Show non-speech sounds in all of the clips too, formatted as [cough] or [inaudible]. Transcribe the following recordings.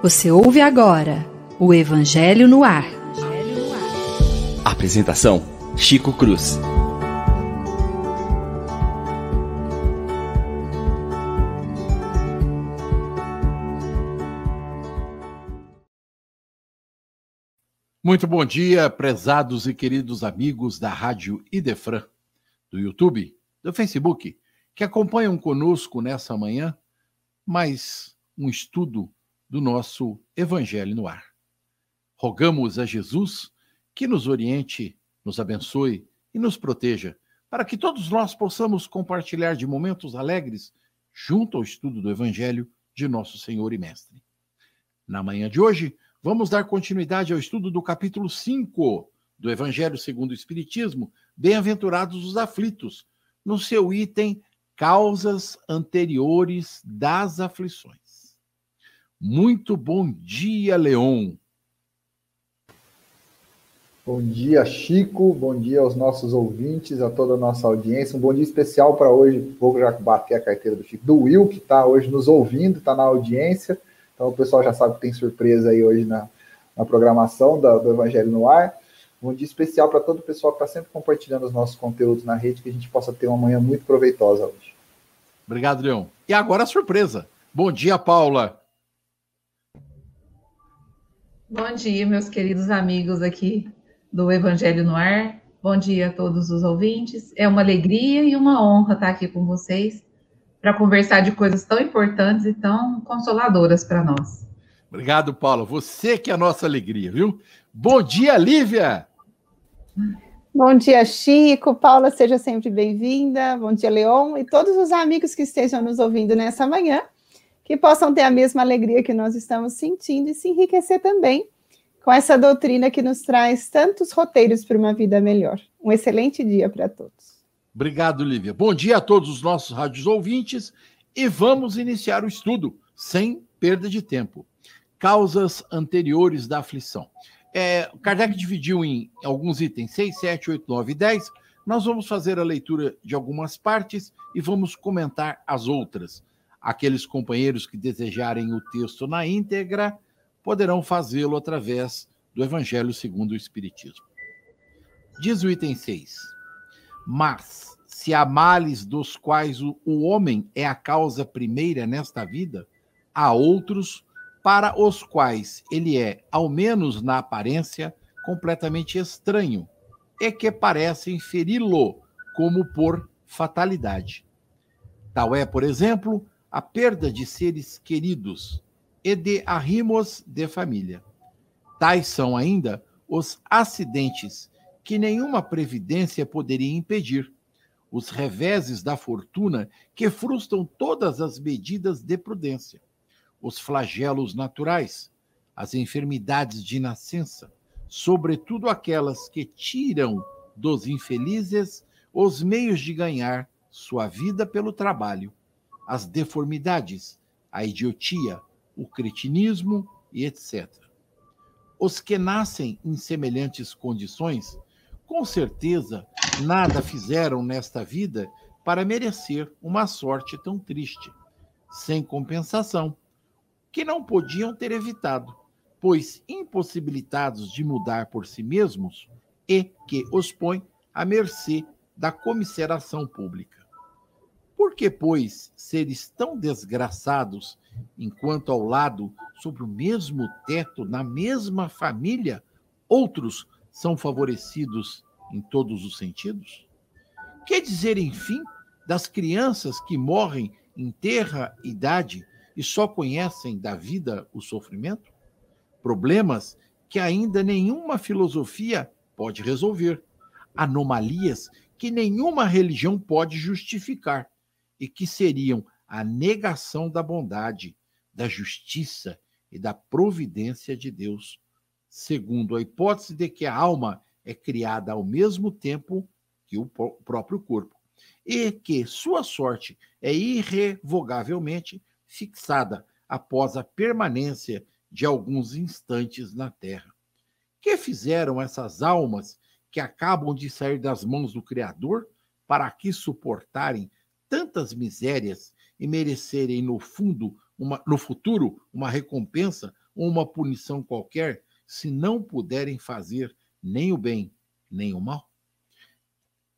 Você ouve agora o Evangelho no Ar. Apresentação: Chico Cruz. Muito bom dia, prezados e queridos amigos da Rádio Idefran, do YouTube, do Facebook, que acompanham conosco nessa manhã mais um estudo do nosso Evangelho no ar. Rogamos a Jesus que nos oriente, nos abençoe e nos proteja, para que todos nós possamos compartilhar de momentos alegres junto ao estudo do Evangelho de nosso Senhor e Mestre. Na manhã de hoje, vamos dar continuidade ao estudo do capítulo 5 do Evangelho segundo o Espiritismo, Bem-aventurados os aflitos, no seu item Causas anteriores das aflições. Muito bom dia, Leon. Bom dia, Chico. Bom dia aos nossos ouvintes, a toda a nossa audiência. Um bom dia especial para hoje. Vou já bater a carteira do Chico, do Will, que está hoje nos ouvindo, está na audiência. Então o pessoal já sabe que tem surpresa aí hoje na, na programação da, do Evangelho no Ar. Um dia especial para todo o pessoal que está sempre compartilhando os nossos conteúdos na rede, que a gente possa ter uma manhã muito proveitosa hoje. Obrigado, Leon. E agora a surpresa. Bom dia, Paula. Bom dia, meus queridos amigos aqui do Evangelho no Ar. Bom dia a todos os ouvintes. É uma alegria e uma honra estar aqui com vocês para conversar de coisas tão importantes e tão consoladoras para nós. Obrigado, Paula. Você que é a nossa alegria, viu? Bom dia, Lívia! Bom dia, Chico. Paula, seja sempre bem-vinda. Bom dia, Leon. E todos os amigos que estejam nos ouvindo nessa manhã que possam ter a mesma alegria que nós estamos sentindo e se enriquecer também com essa doutrina que nos traz tantos roteiros para uma vida melhor. Um excelente dia para todos. Obrigado, Lívia. Bom dia a todos os nossos rádios ouvintes e vamos iniciar o estudo sem perda de tempo. Causas anteriores da aflição. É, Kardec dividiu em alguns itens, 6, 7, 8, 9 e 10. Nós vamos fazer a leitura de algumas partes e vamos comentar as outras. Aqueles companheiros que desejarem o texto na íntegra poderão fazê-lo através do Evangelho segundo o Espiritismo. Diz o item 6. Mas, se há males dos quais o, o homem é a causa primeira nesta vida, há outros para os quais ele é, ao menos na aparência, completamente estranho e que parecem feri-lo como por fatalidade. Tal é, por exemplo, a perda de seres queridos e de arrimos de família. Tais são ainda os acidentes que nenhuma previdência poderia impedir, os reveses da fortuna que frustram todas as medidas de prudência, os flagelos naturais, as enfermidades de nascença, sobretudo aquelas que tiram dos infelizes os meios de ganhar sua vida pelo trabalho as deformidades, a idiotia, o cretinismo e etc. Os que nascem em semelhantes condições, com certeza nada fizeram nesta vida para merecer uma sorte tão triste, sem compensação, que não podiam ter evitado, pois impossibilitados de mudar por si mesmos e que os põe à mercê da comisseração pública. Por que, pois, seres tão desgraçados, enquanto ao lado, sob o mesmo teto, na mesma família, outros são favorecidos em todos os sentidos? Que dizer, enfim, das crianças que morrem em terra idade e só conhecem da vida o sofrimento? Problemas que ainda nenhuma filosofia pode resolver, anomalias que nenhuma religião pode justificar e que seriam a negação da bondade, da justiça e da providência de Deus, segundo a hipótese de que a alma é criada ao mesmo tempo que o próprio corpo, e que sua sorte é irrevogavelmente fixada após a permanência de alguns instantes na terra. Que fizeram essas almas que acabam de sair das mãos do Criador para aqui suportarem tantas misérias e merecerem, no fundo, uma, no futuro, uma recompensa ou uma punição qualquer, se não puderem fazer nem o bem, nem o mal?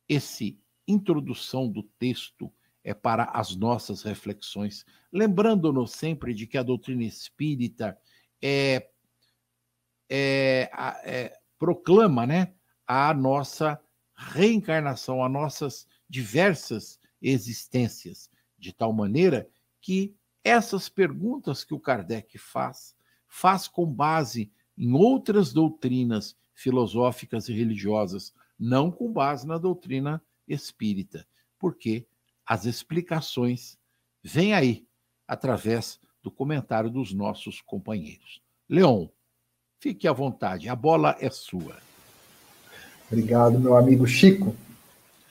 Esse introdução do texto é para as nossas reflexões, lembrando-nos sempre de que a doutrina espírita é, é, é, proclama né, a nossa reencarnação, as nossas diversas existências, de tal maneira que essas perguntas que o Kardec faz, faz com base em outras doutrinas filosóficas e religiosas, não com base na doutrina espírita, porque as explicações vêm aí através do comentário dos nossos companheiros. Leon, fique à vontade, a bola é sua. Obrigado, meu amigo Chico.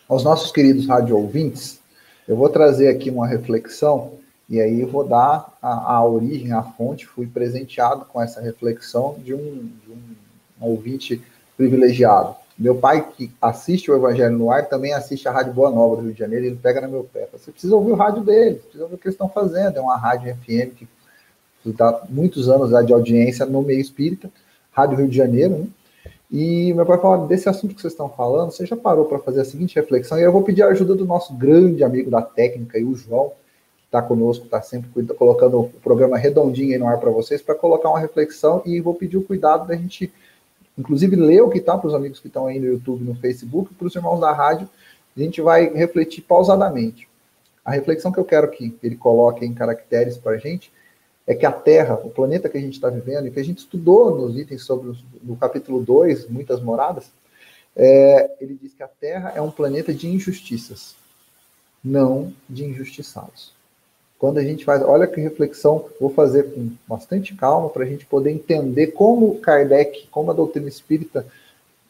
Aos nossos queridos rádio ouvintes, eu vou trazer aqui uma reflexão e aí eu vou dar a, a origem, a fonte. Fui presenteado com essa reflexão de um, de um, um ouvinte privilegiado. Meu pai, que assiste o Evangelho no ar, também assiste a Rádio Boa Nova do Rio de Janeiro, ele pega no meu pé. Você precisa ouvir o rádio deles, precisa ouvir o que eles estão fazendo. É uma rádio FM que dá muitos anos de audiência no meio espírita, Rádio Rio de Janeiro, né? E meu pai falou: desse assunto que vocês estão falando, você já parou para fazer a seguinte reflexão? E eu vou pedir a ajuda do nosso grande amigo da técnica, o João, que está conosco, está sempre colocando o programa redondinho aí no ar para vocês, para colocar uma reflexão. E vou pedir o cuidado da gente inclusive ler o que está para os amigos que estão aí no YouTube, no Facebook, para os irmãos da rádio, a gente vai refletir pausadamente. A reflexão que eu quero que ele coloque em caracteres para a gente é que a Terra, o planeta que a gente está vivendo, e que a gente estudou nos itens sobre no capítulo 2, Muitas Moradas, é, ele diz que a Terra é um planeta de injustiças, não de injustiçados. Quando a gente faz, olha que reflexão, vou fazer com bastante calma para a gente poder entender como Kardec, como a doutrina espírita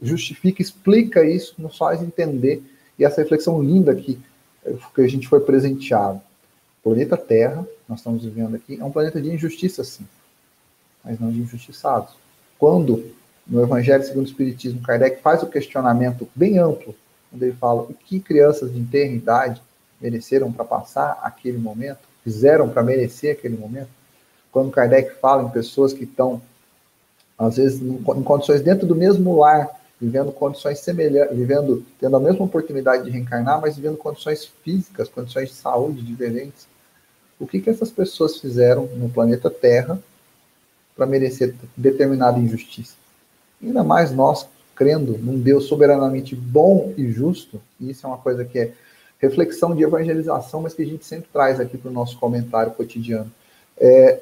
justifica, explica isso, nos faz entender e essa reflexão linda que, que a gente foi presenteado. O planeta Terra, nós estamos vivendo aqui, é um planeta de injustiça, sim, mas não de injustiçados. Quando no Evangelho segundo o Espiritismo, Kardec faz o questionamento bem amplo, onde ele fala o que crianças de interna idade mereceram para passar aquele momento, fizeram para merecer aquele momento. Quando Kardec fala em pessoas que estão, às vezes, em condições dentro do mesmo lar, vivendo condições semelhantes, vivendo, tendo a mesma oportunidade de reencarnar, mas vivendo condições físicas, condições de saúde diferentes. O que, que essas pessoas fizeram no planeta Terra para merecer determinada injustiça? Ainda mais nós, crendo num Deus soberanamente bom e justo, e isso é uma coisa que é reflexão de evangelização, mas que a gente sempre traz aqui para o nosso comentário cotidiano. É,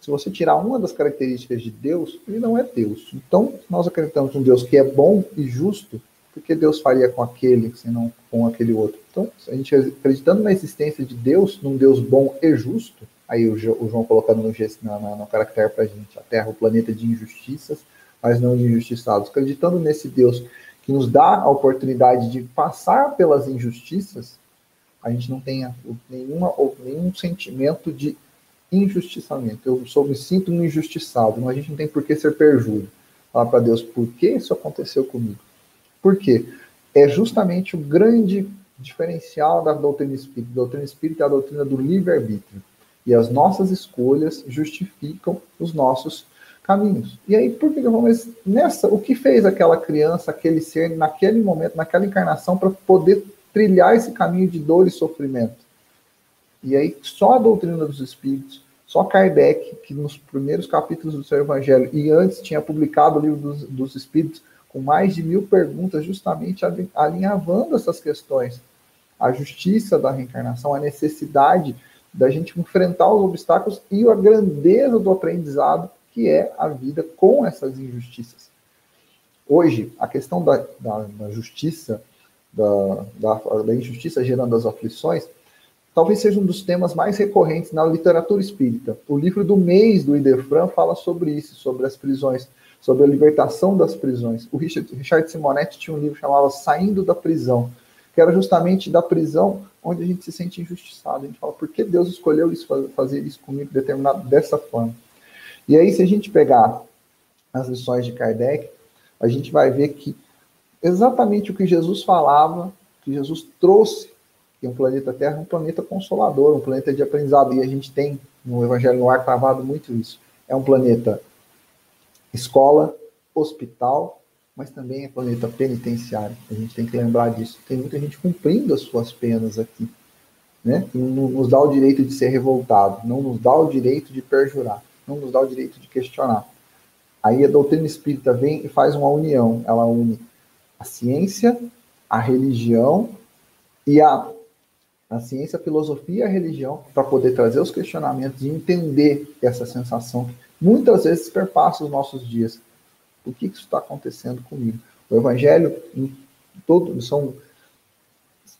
se você tirar uma das características de Deus, ele não é Deus. Então, nós acreditamos em um Deus que é bom e justo, porque Deus faria com aquele, se não com aquele outro. Então, a gente acreditando na existência de Deus, num Deus bom e justo, aí o, João colocando no, no, no caractere para a gente, a Terra, o planeta de injustiças, mas não de injustiçados. Acreditando nesse Deus que nos dá a oportunidade de passar pelas injustiças, a gente não tenha nenhuma, nenhum sentimento de injustiçamento. Eu sou, me sinto um injustiçado. A gente não tem por que ser perjuro. Falar para Deus, por que isso aconteceu comigo? Por quê? É justamente o grande diferencial da doutrina espírita. A doutrina espírita é a doutrina do livre-arbítrio. E as nossas escolhas justificam os nossos caminhos. E aí, por que eu vou, nessa, o que fez aquela criança, aquele ser, naquele momento, naquela encarnação, para poder trilhar esse caminho de dor e sofrimento? E aí, só a doutrina dos espíritos, só Kardec, que nos primeiros capítulos do seu evangelho, e antes tinha publicado o livro dos, dos espíritos, com mais de mil perguntas, justamente alinhavando essas questões. A justiça da reencarnação, a necessidade da gente enfrentar os obstáculos e a grandeza do aprendizado que é a vida com essas injustiças. Hoje, a questão da, da, da justiça, da, da, injustiça gerando as aflições, talvez seja um dos temas mais recorrentes na literatura espírita. O livro do mês do Idefran fala sobre isso, sobre as prisões, sobre a libertação das prisões. O Richard, Richard Simonetti tinha um livro chamado Saindo da Prisão, que era justamente da prisão onde a gente se sente injustiçado. A gente fala, por que Deus escolheu isso, fazer isso comigo determinado dessa forma? E aí, se a gente pegar as lições de Kardec, a gente vai ver que exatamente o que Jesus falava, que Jesus trouxe que o planeta Terra é um planeta consolador, um planeta de aprendizado, e a gente tem no Evangelho no Ar travado muito isso. É um planeta escola, hospital, mas também é planeta penitenciário. A gente tem que lembrar disso. Tem muita gente cumprindo as suas penas aqui, né? Que não nos dá o direito de ser revoltado, não nos dá o direito de perjurar, não nos dá o direito de questionar. Aí a doutrina espírita vem e faz uma união. Ela une a ciência, a religião e a, a ciência, a filosofia e a religião para poder trazer os questionamentos e entender essa sensação que muitas vezes perpassa os nossos dias. Por que, que isso está acontecendo comigo? O Evangelho, em todo, são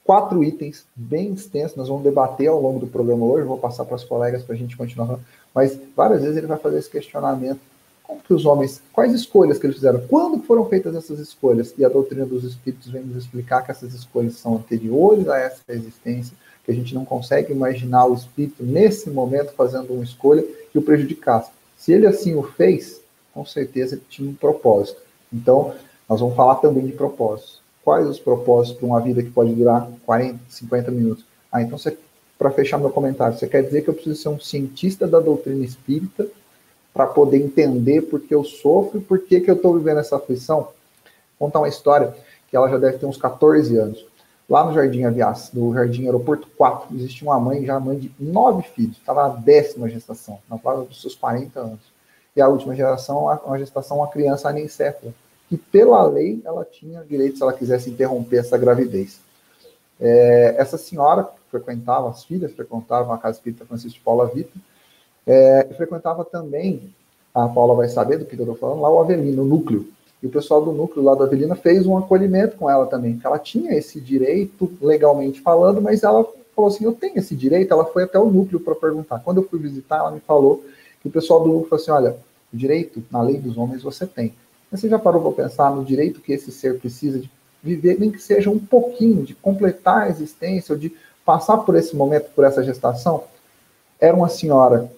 quatro itens bem extensos, nós vamos debater ao longo do programa hoje, vou passar para os colegas para a gente continuar, mas várias vezes ele vai fazer esse questionamento como que os homens, quais escolhas que eles fizeram? Quando foram feitas essas escolhas? E a doutrina dos espíritos vem nos explicar que essas escolhas são anteriores a essa existência, que a gente não consegue imaginar o espírito nesse momento fazendo uma escolha que o prejudicasse. Se ele assim o fez, com certeza ele tinha um propósito. Então, nós vamos falar também de propósitos. Quais os propósitos para uma vida que pode durar 40, 50 minutos? Ah, então, para fechar meu comentário, você quer dizer que eu preciso ser um cientista da doutrina espírita para poder entender por que eu sofro e por que, que eu estou vivendo essa aflição. Vou contar uma história que ela já deve ter uns 14 anos. Lá no Jardim Aviação, no Jardim Aeroporto 4, existe uma mãe, já mãe de nove filhos, estava na décima gestação, na fase dos seus 40 anos. E a última geração, uma gestação, uma criança anencefala, que pela lei ela tinha direito, se ela quisesse interromper essa gravidez. É, essa senhora frequentava, as filhas frequentavam a Casa Espírita Francisco de Paula Vita, é, frequentava também, a Paula vai saber do que eu estou falando, lá o Avelino, o núcleo. E o pessoal do núcleo lá do Avelina fez um acolhimento com ela também, que ela tinha esse direito, legalmente falando, mas ela falou assim: eu tenho esse direito. Ela foi até o núcleo para perguntar. Quando eu fui visitar, ela me falou que o pessoal do núcleo falou assim: olha, o direito na lei dos homens você tem. Mas você já parou para pensar no direito que esse ser precisa de viver, nem que seja um pouquinho, de completar a existência, ou de passar por esse momento, por essa gestação? Era uma senhora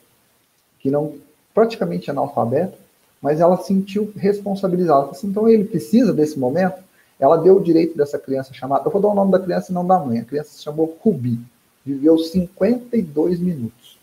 que não praticamente analfabeta, mas ela sentiu responsabilizada. Assim, então ele precisa desse momento. Ela deu o direito dessa criança chamada. Eu vou dar o nome da criança e não da mãe. A criança se chamou Rubi. Viveu 52 minutos.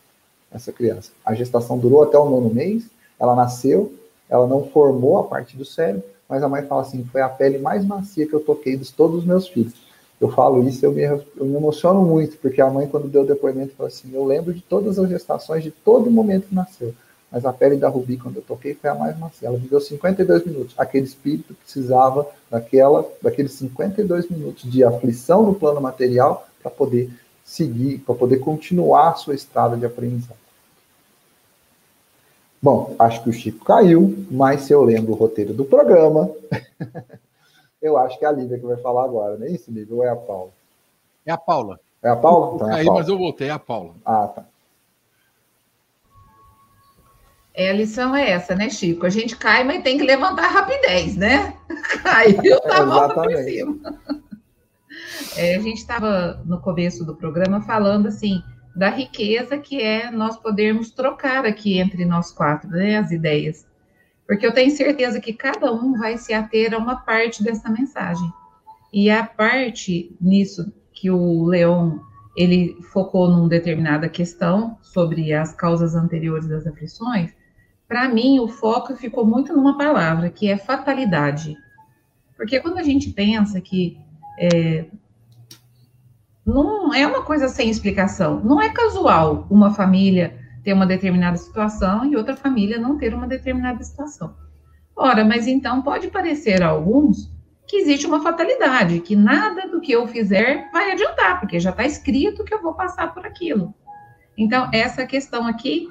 Essa criança. A gestação durou até o nono mês. Ela nasceu. Ela não formou a parte do cérebro. Mas a mãe fala assim: foi a pele mais macia que eu toquei de todos os meus filhos. Eu falo isso, eu me, eu me emociono muito, porque a mãe, quando deu o depoimento, falou assim: eu lembro de todas as gestações, de todo momento que nasceu mas a pele da Rubi, quando eu toquei, foi a mais macia. Ela viveu 52 minutos. Aquele espírito precisava daquela, daqueles 52 minutos de aflição no plano material para poder seguir, para poder continuar a sua estrada de aprendizado. Bom, acho que o Chico caiu, mas se eu lembro o roteiro do programa, [laughs] eu acho que é a Lívia que vai falar agora, não é isso, Lívia? Ou é a Paula? É a Paula. É a Paula? Então é a Paula. mas eu voltei, é a Paula. Ah, tá. É, a lição é essa, né, Chico? A gente cai, mas tem que levantar rapidez, né? [laughs] Caiu, tá volta por cima. É, a gente estava no começo do programa falando assim da riqueza que é nós podermos trocar aqui entre nós quatro, né, as ideias. Porque eu tenho certeza que cada um vai se ater a uma parte dessa mensagem. E a parte nisso que o Leon ele focou numa determinada questão sobre as causas anteriores das aflições, para mim, o foco ficou muito numa palavra, que é fatalidade. Porque quando a gente pensa que é, não é uma coisa sem explicação, não é casual uma família ter uma determinada situação e outra família não ter uma determinada situação. Ora, mas então pode parecer a alguns que existe uma fatalidade, que nada do que eu fizer vai adiantar, porque já está escrito que eu vou passar por aquilo. Então, essa questão aqui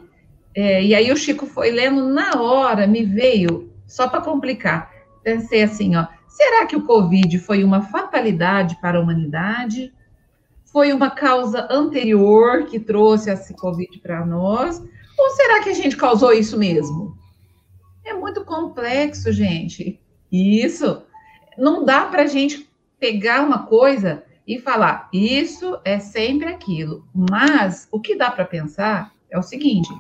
é, e aí o Chico foi lendo na hora, me veio, só para complicar. Pensei assim, ó, será que o Covid foi uma fatalidade para a humanidade? Foi uma causa anterior que trouxe esse Covid para nós? Ou será que a gente causou isso mesmo? É muito complexo, gente. Isso. Não dá para a gente pegar uma coisa e falar, isso é sempre aquilo. Mas o que dá para pensar é o seguinte: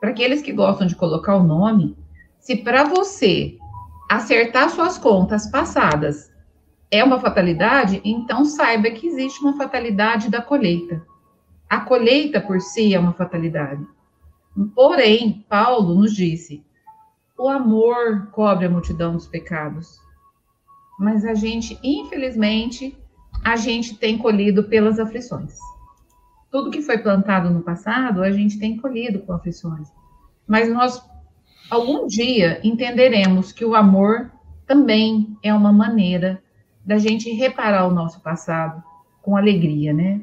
para aqueles que gostam de colocar o nome, se para você acertar suas contas passadas é uma fatalidade, então saiba que existe uma fatalidade da colheita. A colheita por si é uma fatalidade. Porém, Paulo nos disse: o amor cobre a multidão dos pecados. Mas a gente, infelizmente, a gente tem colhido pelas aflições. Tudo que foi plantado no passado, a gente tem colhido com aflições. Mas nós, algum dia, entenderemos que o amor também é uma maneira da gente reparar o nosso passado com alegria, né?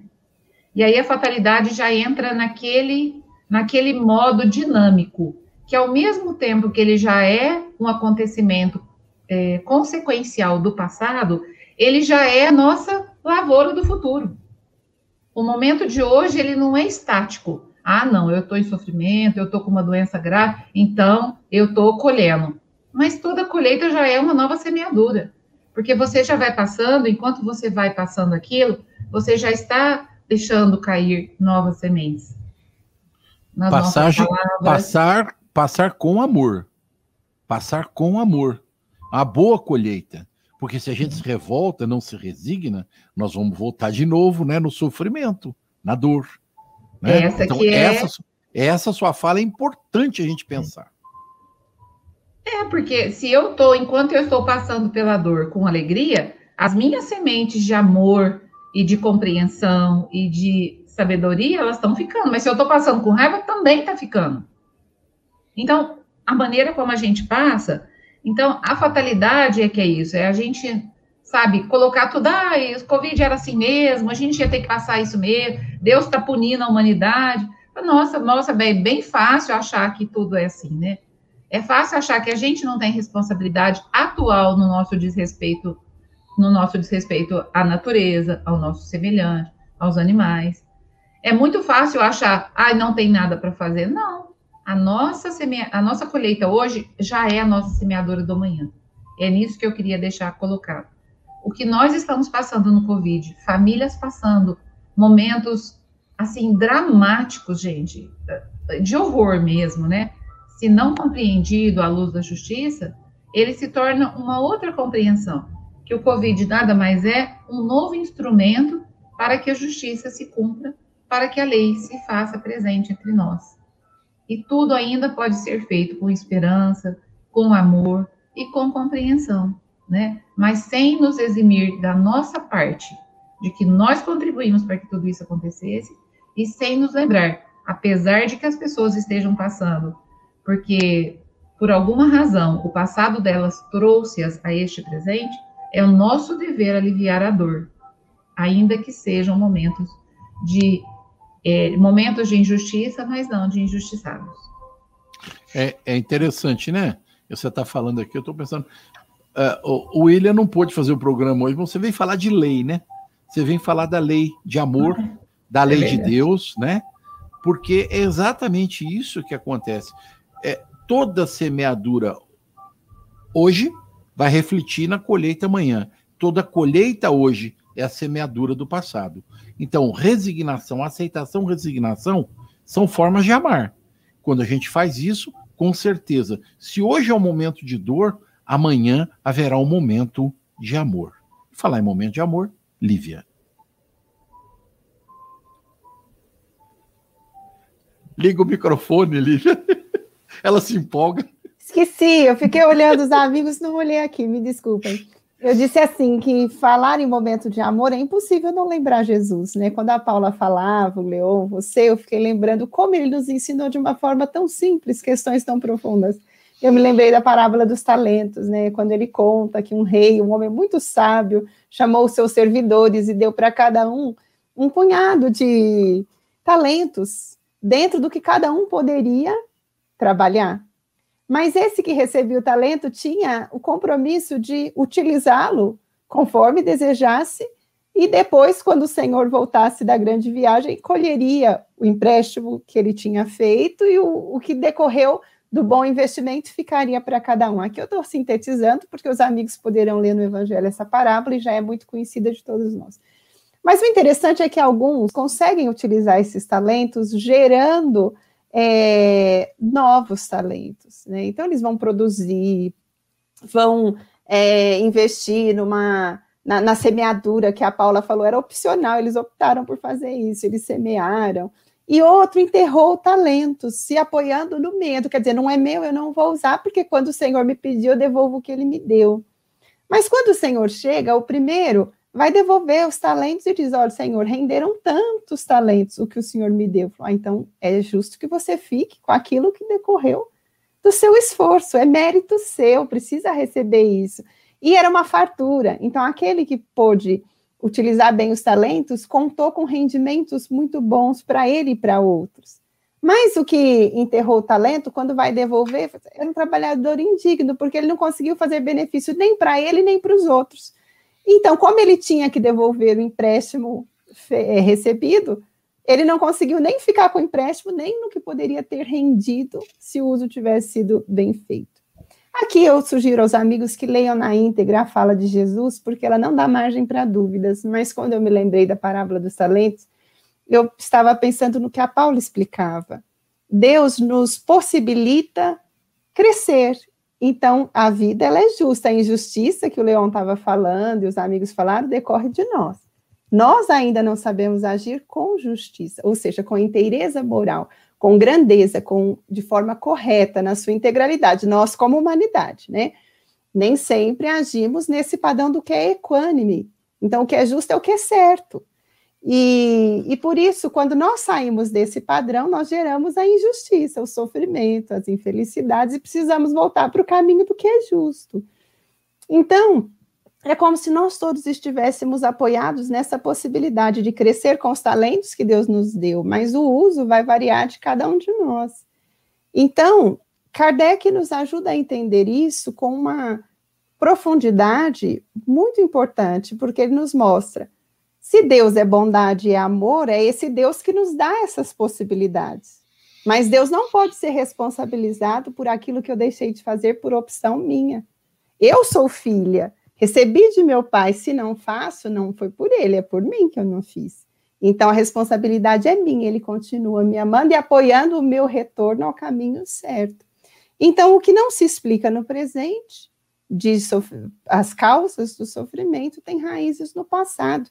E aí a fatalidade já entra naquele, naquele modo dinâmico, que ao mesmo tempo que ele já é um acontecimento é, consequencial do passado, ele já é a nossa lavoura do futuro. O momento de hoje, ele não é estático. Ah, não, eu estou em sofrimento, eu estou com uma doença grave, então eu estou colhendo. Mas toda colheita já é uma nova semeadura. Porque você já vai passando, enquanto você vai passando aquilo, você já está deixando cair novas sementes. Passagem, passar, passar com amor. Passar com amor. A boa colheita. Porque se a gente se revolta, não se resigna, nós vamos voltar de novo né, no sofrimento, na dor. Né? Essa então, que é... essa, essa sua fala é importante a gente pensar. É, porque se eu estou, enquanto eu estou passando pela dor com alegria, as minhas sementes de amor e de compreensão e de sabedoria, elas estão ficando. Mas se eu estou passando com raiva, também está ficando. Então, a maneira como a gente passa, então, a fatalidade é que é isso, é a gente, sabe, colocar tudo, ah, o Covid era assim mesmo, a gente ia ter que passar isso mesmo, Deus está punindo a humanidade. Nossa, nossa, bem, bem fácil achar que tudo é assim, né? É fácil achar que a gente não tem responsabilidade atual no nosso desrespeito, no nosso desrespeito à natureza, ao nosso semelhante, aos animais. É muito fácil achar, ah, não tem nada para fazer. Não. A nossa, semea... a nossa colheita hoje já é a nossa semeadora do amanhã. É nisso que eu queria deixar colocado. O que nós estamos passando no Covid, famílias passando momentos assim dramáticos, gente, de horror mesmo, né? Se não compreendido à luz da justiça, ele se torna uma outra compreensão, que o Covid nada mais é um novo instrumento para que a justiça se cumpra, para que a lei se faça presente entre nós. E tudo ainda pode ser feito com esperança, com amor e com compreensão, né? Mas sem nos eximir da nossa parte, de que nós contribuímos para que tudo isso acontecesse, e sem nos lembrar, apesar de que as pessoas estejam passando porque por alguma razão o passado delas trouxe-as a este presente, é o nosso dever aliviar a dor, ainda que sejam momentos de é, momentos de injustiça, mas não de injustiçados. É, é interessante, né? Você está falando aqui, eu estou pensando. Uh, o, William não pôde fazer o programa hoje, mas você vem falar de lei, né? Você vem falar da lei de amor, da lei é de Deus, né? Porque é exatamente isso que acontece é, toda semeadura hoje vai refletir na colheita amanhã. Toda colheita hoje é a semeadura do passado. Então, resignação, aceitação, resignação são formas de amar. Quando a gente faz isso, com certeza, se hoje é um momento de dor, amanhã haverá um momento de amor. Falar em momento de amor, Lívia. Liga o microfone, Lívia. [laughs] Ela se empolga. Esqueci, eu fiquei olhando os amigos, não olhei aqui, me desculpem. Eu disse assim que falar em momento de amor é impossível não lembrar Jesus, né? Quando a Paula falava, o Leon, você, eu fiquei lembrando como ele nos ensinou de uma forma tão simples questões tão profundas. Eu me lembrei da parábola dos talentos, né? Quando ele conta que um rei, um homem muito sábio, chamou os seus servidores e deu para cada um um punhado de talentos dentro do que cada um poderia trabalhar. Mas esse que recebia o talento tinha o compromisso de utilizá-lo conforme desejasse, e depois, quando o Senhor voltasse da grande viagem, colheria o empréstimo que ele tinha feito e o, o que decorreu do bom investimento ficaria para cada um. Aqui eu estou sintetizando, porque os amigos poderão ler no Evangelho essa parábola e já é muito conhecida de todos nós. Mas o interessante é que alguns conseguem utilizar esses talentos gerando é, novos talentos. Né? Então, eles vão produzir, vão é, investir numa na, na, semeadura que a Paula falou, era opcional, eles optaram por fazer isso, eles semearam. E outro enterrou o talento, se apoiando no medo, quer dizer, não é meu, eu não vou usar, porque quando o Senhor me pediu, eu devolvo o que ele me deu. Mas quando o Senhor chega, o primeiro vai devolver os talentos e diz: Olha, Senhor, renderam tantos talentos o que o Senhor me deu. Ah, então é justo que você fique com aquilo que decorreu do seu esforço, é mérito seu, precisa receber isso. E era uma fartura. Então, aquele que pôde utilizar bem os talentos contou com rendimentos muito bons para ele e para outros. Mas o que enterrou o talento, quando vai devolver, era um trabalhador indigno, porque ele não conseguiu fazer benefício nem para ele nem para os outros. Então, como ele tinha que devolver o empréstimo é, recebido, ele não conseguiu nem ficar com o empréstimo, nem no que poderia ter rendido se o uso tivesse sido bem feito. Aqui eu sugiro aos amigos que leiam na íntegra a fala de Jesus, porque ela não dá margem para dúvidas. Mas quando eu me lembrei da parábola dos talentos, eu estava pensando no que a Paula explicava. Deus nos possibilita crescer. Então, a vida ela é justa. A injustiça que o Leão estava falando e os amigos falaram decorre de nós. Nós ainda não sabemos agir com justiça, ou seja, com inteireza moral com grandeza, com de forma correta, na sua integralidade, nós como humanidade, né? Nem sempre agimos nesse padrão do que é equânime. Então, o que é justo é o que é certo. E, e por isso, quando nós saímos desse padrão, nós geramos a injustiça, o sofrimento, as infelicidades, e precisamos voltar para o caminho do que é justo. Então, é como se nós todos estivéssemos apoiados nessa possibilidade de crescer com os talentos que Deus nos deu, mas o uso vai variar de cada um de nós. Então, Kardec nos ajuda a entender isso com uma profundidade muito importante, porque ele nos mostra se Deus é bondade e amor, é esse Deus que nos dá essas possibilidades. Mas Deus não pode ser responsabilizado por aquilo que eu deixei de fazer por opção minha. Eu sou filha, Recebi de meu pai, se não faço, não foi por ele, é por mim que eu não fiz. Então a responsabilidade é minha, ele continua me amando e apoiando o meu retorno ao caminho certo. Então o que não se explica no presente, de as causas do sofrimento têm raízes no passado.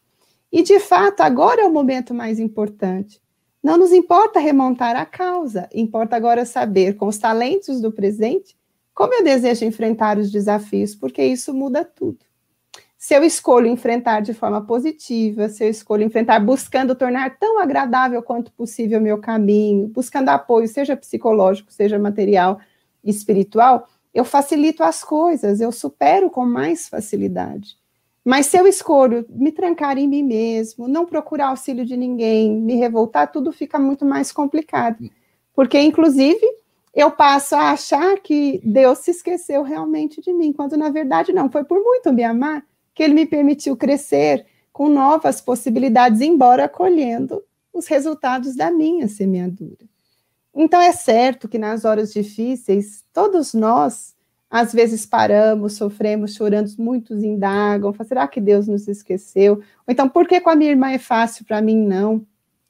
E de fato, agora é o momento mais importante. Não nos importa remontar a causa, importa agora saber, com os talentos do presente, como eu desejo enfrentar os desafios, porque isso muda tudo. Se eu escolho enfrentar de forma positiva, se eu escolho enfrentar buscando tornar tão agradável quanto possível o meu caminho, buscando apoio, seja psicológico, seja material, espiritual, eu facilito as coisas, eu supero com mais facilidade. Mas se eu escolho me trancar em mim mesmo, não procurar auxílio de ninguém, me revoltar, tudo fica muito mais complicado. Porque, inclusive, eu passo a achar que Deus se esqueceu realmente de mim, quando na verdade não, foi por muito me amar que ele me permitiu crescer com novas possibilidades, embora colhendo os resultados da minha semeadura. Então é certo que nas horas difíceis, todos nós às vezes paramos, sofremos, choramos, muitos indagam, será que Deus nos esqueceu? Ou então, por que com a minha irmã é fácil, para mim não?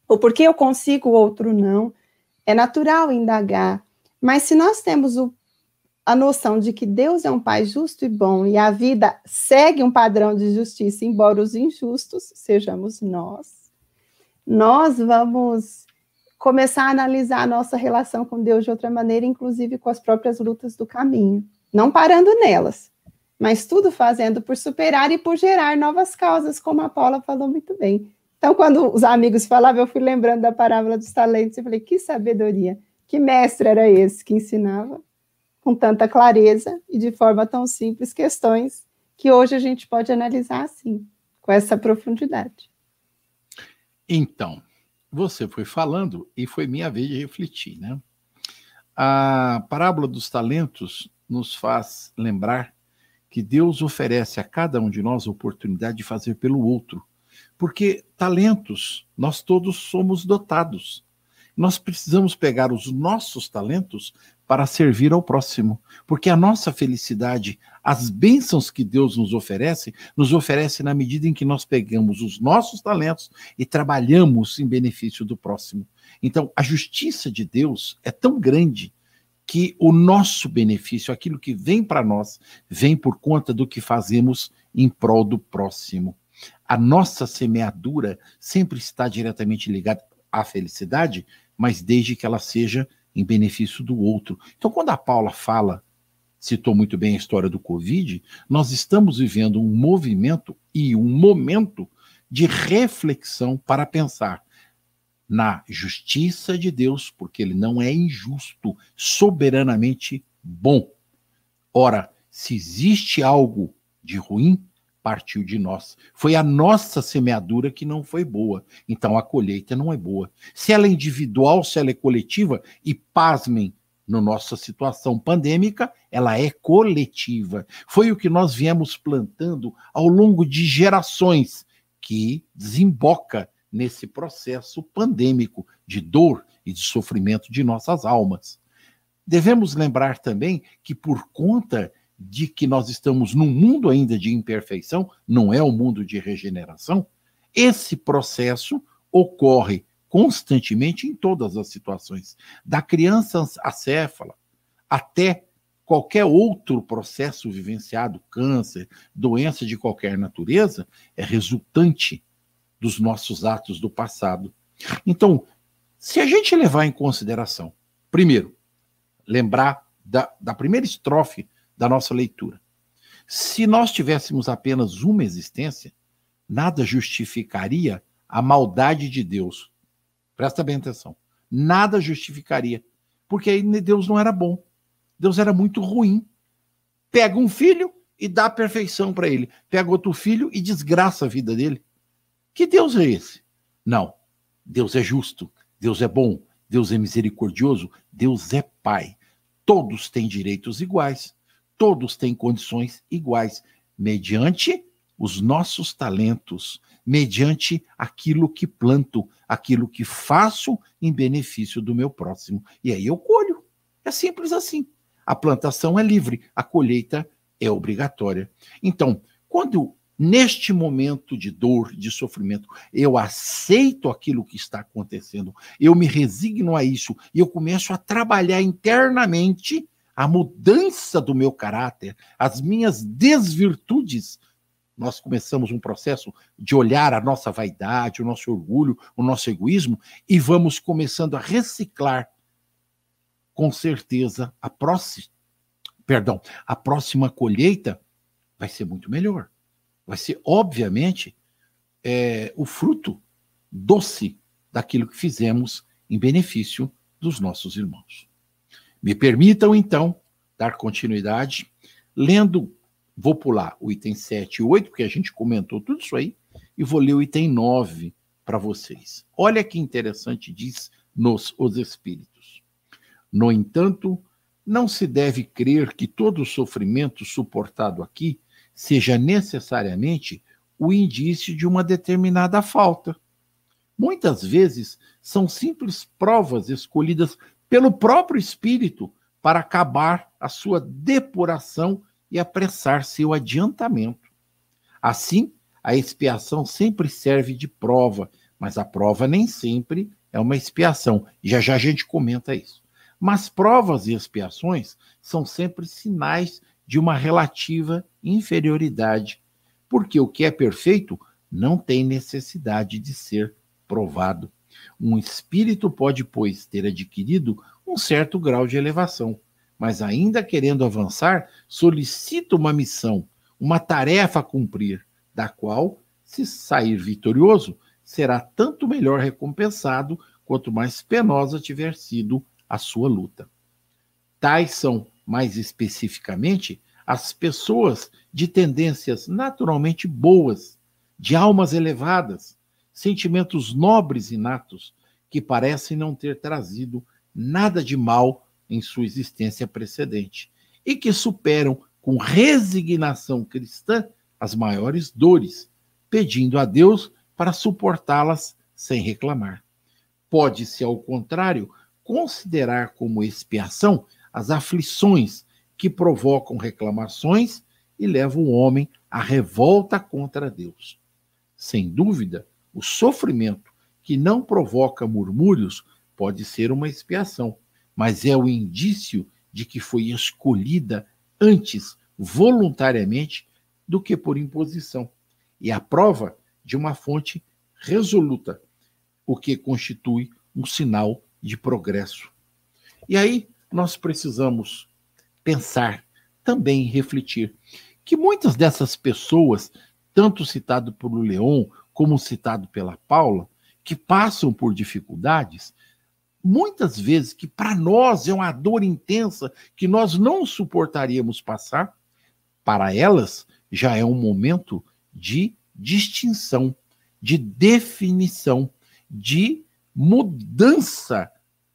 Ou por que eu consigo, o outro não? É natural indagar, mas se nós temos o, a noção de que Deus é um Pai justo e bom e a vida segue um padrão de justiça, embora os injustos sejamos nós, nós vamos começar a analisar a nossa relação com Deus de outra maneira, inclusive com as próprias lutas do caminho, não parando nelas, mas tudo fazendo por superar e por gerar novas causas, como a Paula falou muito bem. Então, quando os amigos falavam, eu fui lembrando da parábola dos talentos, eu falei, que sabedoria. Que mestre era esse que ensinava com tanta clareza e de forma tão simples questões que hoje a gente pode analisar assim, com essa profundidade? Então, você foi falando e foi minha vez de refletir, né? A parábola dos talentos nos faz lembrar que Deus oferece a cada um de nós a oportunidade de fazer pelo outro. Porque talentos, nós todos somos dotados. Nós precisamos pegar os nossos talentos para servir ao próximo, porque a nossa felicidade, as bênçãos que Deus nos oferece, nos oferece na medida em que nós pegamos os nossos talentos e trabalhamos em benefício do próximo. Então, a justiça de Deus é tão grande que o nosso benefício, aquilo que vem para nós, vem por conta do que fazemos em prol do próximo. A nossa semeadura sempre está diretamente ligada à felicidade, mas desde que ela seja em benefício do outro. Então, quando a Paula fala, citou muito bem a história do Covid, nós estamos vivendo um movimento e um momento de reflexão para pensar na justiça de Deus, porque ele não é injusto, soberanamente bom. Ora, se existe algo de ruim, partiu de nós. Foi a nossa semeadura que não foi boa. Então a colheita não é boa. Se ela é individual, se ela é coletiva, e pasmem, na nossa situação pandêmica, ela é coletiva. Foi o que nós viemos plantando ao longo de gerações, que desemboca nesse processo pandêmico de dor e de sofrimento de nossas almas. Devemos lembrar também que, por conta de que nós estamos num mundo ainda de imperfeição, não é o um mundo de regeneração, esse processo ocorre constantemente em todas as situações, da criança acéfala até qualquer outro processo vivenciado, câncer, doença de qualquer natureza, é resultante dos nossos atos do passado. Então, se a gente levar em consideração, primeiro, lembrar da, da primeira estrofe da nossa leitura. Se nós tivéssemos apenas uma existência, nada justificaria a maldade de Deus. Presta bem atenção. Nada justificaria. Porque aí Deus não era bom. Deus era muito ruim. Pega um filho e dá perfeição para ele. Pega outro filho e desgraça a vida dele. Que Deus é esse? Não. Deus é justo. Deus é bom. Deus é misericordioso. Deus é Pai. Todos têm direitos iguais todos têm condições iguais, mediante os nossos talentos, mediante aquilo que planto, aquilo que faço em benefício do meu próximo. E aí eu colho. É simples assim. A plantação é livre, a colheita é obrigatória. Então, quando neste momento de dor, de sofrimento, eu aceito aquilo que está acontecendo, eu me resigno a isso e eu começo a trabalhar internamente a mudança do meu caráter, as minhas desvirtudes, nós começamos um processo de olhar a nossa vaidade, o nosso orgulho, o nosso egoísmo e vamos começando a reciclar. Com certeza, a próxima, perdão, a próxima colheita vai ser muito melhor. Vai ser, obviamente, é, o fruto doce daquilo que fizemos em benefício dos nossos irmãos. Me permitam, então, dar continuidade, lendo, vou pular o item 7 e 8, porque a gente comentou tudo isso aí, e vou ler o item 9 para vocês. Olha que interessante diz nos Os Espíritos. No entanto, não se deve crer que todo o sofrimento suportado aqui seja necessariamente o indício de uma determinada falta. Muitas vezes são simples provas escolhidas pelo próprio Espírito para acabar a sua depuração e apressar seu adiantamento. Assim, a expiação sempre serve de prova, mas a prova nem sempre é uma expiação. Já já a gente comenta isso. Mas provas e expiações são sempre sinais de uma relativa inferioridade, porque o que é perfeito não tem necessidade de ser provado. Um espírito pode, pois, ter adquirido um certo grau de elevação, mas ainda querendo avançar, solicita uma missão, uma tarefa a cumprir, da qual, se sair vitorioso, será tanto melhor recompensado quanto mais penosa tiver sido a sua luta. Tais são, mais especificamente, as pessoas de tendências naturalmente boas, de almas elevadas, sentimentos nobres inatos que parecem não ter trazido nada de mal em sua existência precedente e que superam com resignação cristã as maiores dores, pedindo a Deus para suportá-las sem reclamar. Pode-se, ao contrário, considerar como expiação as aflições que provocam reclamações e levam o homem à revolta contra Deus. Sem dúvida, o sofrimento que não provoca murmúrios pode ser uma expiação, mas é o indício de que foi escolhida antes, voluntariamente, do que por imposição. E a prova de uma fonte resoluta, o que constitui um sinal de progresso. E aí nós precisamos pensar, também refletir, que muitas dessas pessoas, tanto citado pelo Leon como citado pela Paula, que passam por dificuldades, muitas vezes que para nós é uma dor intensa que nós não suportaríamos passar, para elas já é um momento de distinção, de definição, de mudança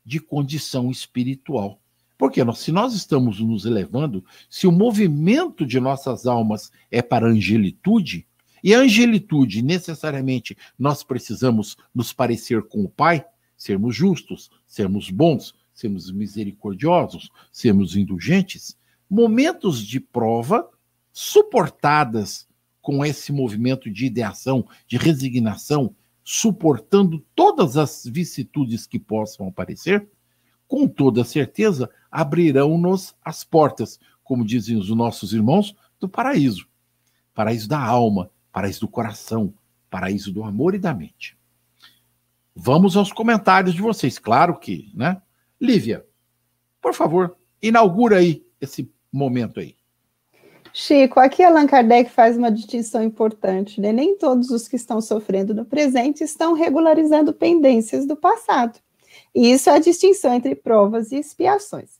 de condição espiritual. Porque nós, se nós estamos nos elevando, se o movimento de nossas almas é para a angelitude, e a angelitude, necessariamente, nós precisamos nos parecer com o Pai, sermos justos, sermos bons, sermos misericordiosos, sermos indulgentes, momentos de prova suportadas com esse movimento de ideação, de resignação, suportando todas as vicissitudes que possam aparecer, com toda certeza abrirão-nos as portas, como dizem os nossos irmãos, do paraíso. Paraíso da alma, paraíso do coração, paraíso do amor e da mente. Vamos aos comentários de vocês, claro que, né? Lívia, por favor, inaugura aí esse momento aí. Chico, aqui Allan Kardec faz uma distinção importante, né? Nem todos os que estão sofrendo no presente estão regularizando pendências do passado. E isso é a distinção entre provas e expiações.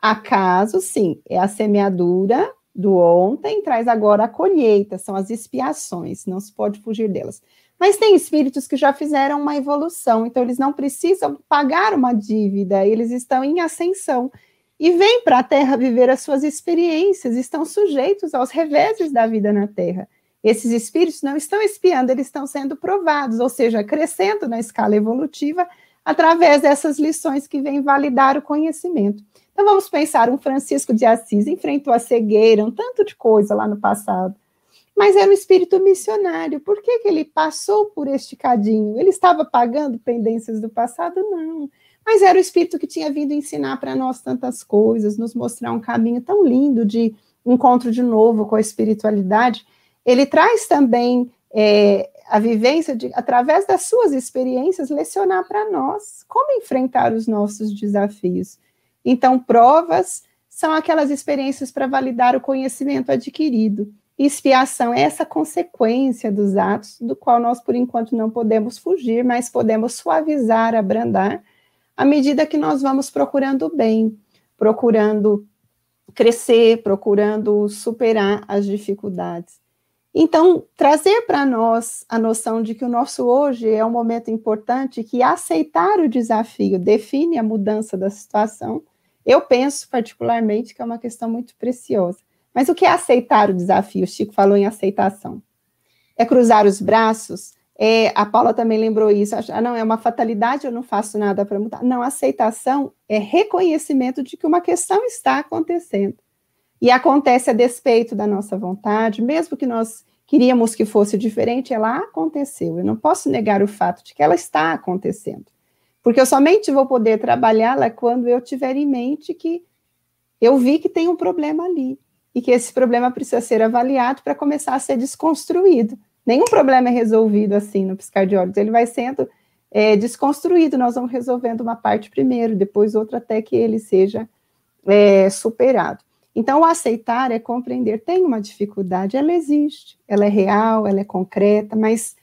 Acaso, sim, é a semeadura do ontem, traz agora a colheita, são as expiações, não se pode fugir delas. Mas tem espíritos que já fizeram uma evolução, então eles não precisam pagar uma dívida, eles estão em ascensão e vêm para a Terra viver as suas experiências, estão sujeitos aos reveses da vida na Terra. Esses espíritos não estão espiando, eles estão sendo provados, ou seja, crescendo na escala evolutiva através dessas lições que vêm validar o conhecimento. Então vamos pensar, um Francisco de Assis enfrentou a cegueira, um tanto de coisa lá no passado, mas era um espírito missionário. Por que, que ele passou por este cadinho? Ele estava pagando pendências do passado? Não. Mas era o espírito que tinha vindo ensinar para nós tantas coisas, nos mostrar um caminho tão lindo de encontro de novo com a espiritualidade. Ele traz também é, a vivência de, através das suas experiências, lecionar para nós como enfrentar os nossos desafios. Então, provas são aquelas experiências para validar o conhecimento adquirido. Expiação é essa consequência dos atos, do qual nós, por enquanto, não podemos fugir, mas podemos suavizar, abrandar, à medida que nós vamos procurando o bem, procurando crescer, procurando superar as dificuldades. Então, trazer para nós a noção de que o nosso hoje é um momento importante, que aceitar o desafio define a mudança da situação, eu penso particularmente que é uma questão muito preciosa. Mas o que é aceitar o desafio? O Chico falou em aceitação. É cruzar os braços? É, a Paula também lembrou isso. Ah, não, é uma fatalidade, eu não faço nada para mudar. Não, aceitação é reconhecimento de que uma questão está acontecendo. E acontece a despeito da nossa vontade, mesmo que nós queríamos que fosse diferente, ela aconteceu. Eu não posso negar o fato de que ela está acontecendo. Porque eu somente vou poder trabalhá-la quando eu tiver em mente que eu vi que tem um problema ali e que esse problema precisa ser avaliado para começar a ser desconstruído. Nenhum problema é resolvido assim no piscar de olhos, ele vai sendo é, desconstruído. Nós vamos resolvendo uma parte primeiro, depois outra, até que ele seja é, superado. Então, aceitar é compreender. Tem uma dificuldade, ela existe, ela é real, ela é concreta, mas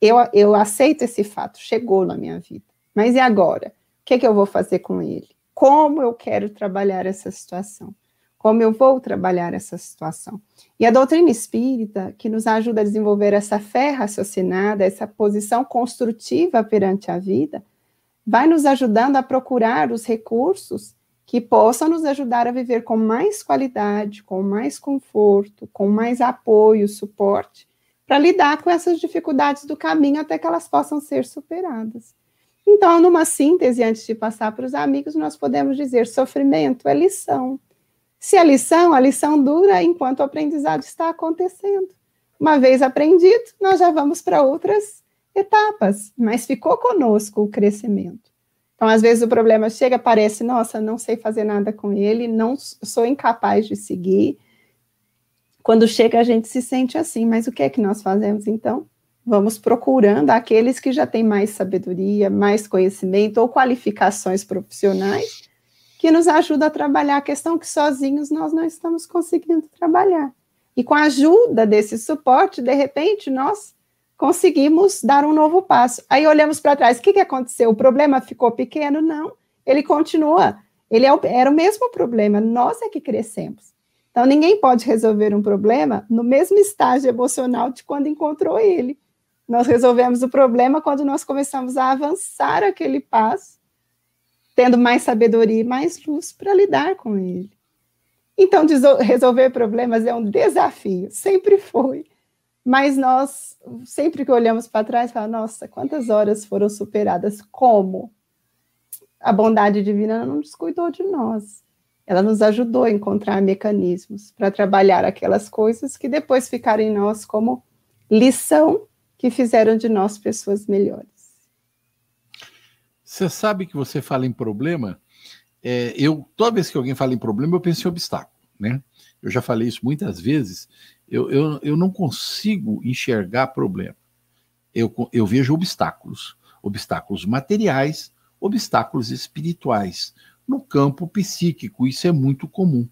eu, eu aceito esse fato, chegou na minha vida. Mas e agora? O que, é que eu vou fazer com ele? Como eu quero trabalhar essa situação? Como eu vou trabalhar essa situação? E a doutrina espírita, que nos ajuda a desenvolver essa fé raciocinada, essa posição construtiva perante a vida, vai nos ajudando a procurar os recursos que possam nos ajudar a viver com mais qualidade, com mais conforto, com mais apoio, suporte, para lidar com essas dificuldades do caminho até que elas possam ser superadas. Então, numa síntese, antes de passar para os amigos, nós podemos dizer: sofrimento é lição. Se é lição, a lição dura enquanto o aprendizado está acontecendo. Uma vez aprendido, nós já vamos para outras etapas, mas ficou conosco o crescimento. Então, às vezes o problema chega, parece, nossa, não sei fazer nada com ele, não sou incapaz de seguir. Quando chega, a gente se sente assim, mas o que é que nós fazemos então? Vamos procurando aqueles que já têm mais sabedoria, mais conhecimento ou qualificações profissionais que nos ajudam a trabalhar a questão que sozinhos nós não estamos conseguindo trabalhar. E com a ajuda desse suporte, de repente, nós conseguimos dar um novo passo. Aí olhamos para trás, o que, que aconteceu? O problema ficou pequeno? Não, ele continua. Ele é era o mesmo problema, nós é que crescemos. Então, ninguém pode resolver um problema no mesmo estágio emocional de quando encontrou ele. Nós resolvemos o problema quando nós começamos a avançar aquele passo, tendo mais sabedoria e mais luz para lidar com ele. Então, resolver problemas é um desafio, sempre foi. Mas nós, sempre que olhamos para trás, falamos, nossa, quantas horas foram superadas? Como? A bondade divina não descuidou de nós. Ela nos ajudou a encontrar mecanismos para trabalhar aquelas coisas que depois ficaram em nós como lição que fizeram de nós pessoas melhores. Você sabe que você fala em problema? É, eu toda vez que alguém fala em problema, eu penso em obstáculo, né? Eu já falei isso muitas vezes. Eu, eu, eu não consigo enxergar problema. Eu, eu vejo obstáculos, obstáculos materiais, obstáculos espirituais no campo psíquico. Isso é muito comum.